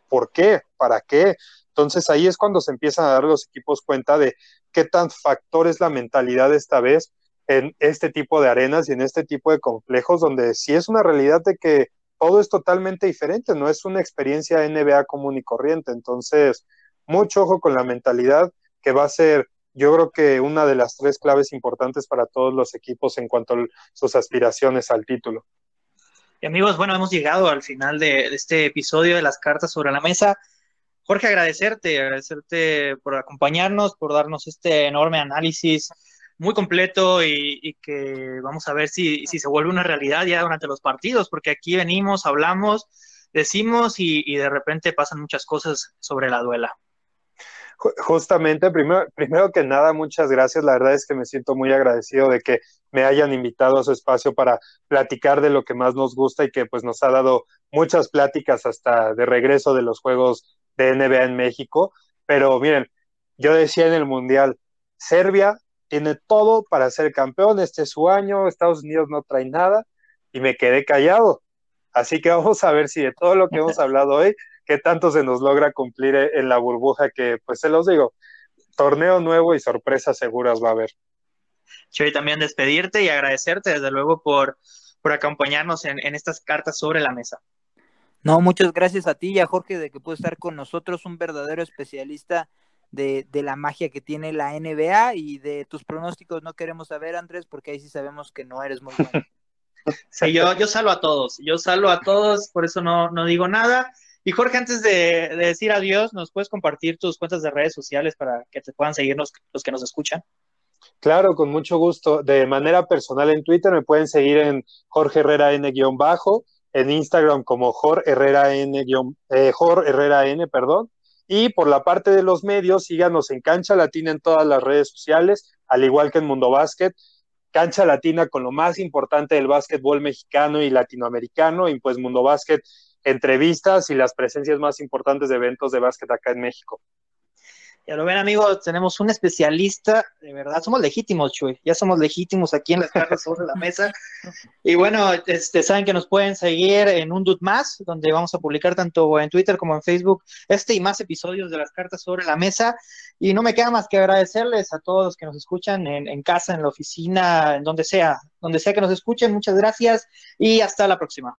¿por qué? ¿Para qué? Entonces ahí es cuando se empiezan a dar los equipos cuenta de qué tan factor es la mentalidad esta vez en este tipo de arenas y en este tipo de complejos, donde sí es una realidad de que todo es totalmente diferente, no es una experiencia NBA común y corriente. Entonces, mucho ojo con la mentalidad, que va a ser, yo creo que una de las tres claves importantes para todos los equipos en cuanto a sus aspiraciones al título. Y amigos, bueno, hemos llegado al final de, este episodio de las cartas sobre la mesa. Jorge, agradecerte, agradecerte por acompañarnos, por darnos este enorme análisis muy completo y, que vamos a ver si, si, se vuelve una realidad ya durante los partidos, porque aquí venimos, hablamos, decimos y de repente pasan muchas cosas sobre la duela. Justamente, primero, primero que nada, muchas gracias. La verdad es que me siento muy agradecido de que me hayan invitado a su espacio para platicar de lo que más nos gusta y que pues nos ha dado muchas pláticas hasta de regreso de los Juegos de NBA en México. Pero miren, yo decía en el Mundial, Serbia tiene todo para ser campeón, este es su año, Estados Unidos no trae nada y me quedé callado. Así que vamos a ver si de todo lo que hemos hablado hoy qué tanto se nos logra cumplir en la burbuja que, pues se los digo, torneo nuevo y sorpresas seguras va a haber. Choy, también despedirte y agradecerte desde luego por, por acompañarnos en, estas cartas sobre la mesa. No, muchas gracias a ti y a Jorge de que puede estar con nosotros, un verdadero especialista de, de, la magia que tiene la NBA y de tus pronósticos no queremos saber, Andrés, porque ahí sí sabemos que no eres muy bueno. *laughs* Sí, yo, yo salvo a todos, yo salvo a todos, por eso no, no digo nada. Y Jorge, antes de, decir adiós, ¿nos puedes compartir tus cuentas de redes sociales para que te puedan seguir los, que nos escuchan? Claro, con mucho gusto. De manera personal en Twitter me pueden seguir en Jorge Herrera N-bajo, en Instagram como Jorge Herrera N, eh, Jorge Herrera N, perdón. Y por la parte de los medios, síganos en Cancha Latina en todas las redes sociales, al igual que en Mundo Básquet. Cancha Latina con lo más importante del básquetbol mexicano y latinoamericano, y pues Mundo Básquet entrevistas y las presencias más importantes de eventos de básquet acá en México. Ya lo ven, amigos, tenemos un especialista, de verdad, somos legítimos, Chuy, ya somos legítimos aquí en las cartas sobre la mesa. Y bueno, este, saben que nos pueden seguir en un Dut Más, donde vamos a publicar tanto en Twitter como en Facebook este y más episodios de las cartas sobre la mesa. Y no me queda más que agradecerles a todos los que nos escuchan en casa, en la oficina, en donde sea, donde sea que nos escuchen. Muchas gracias y hasta la próxima.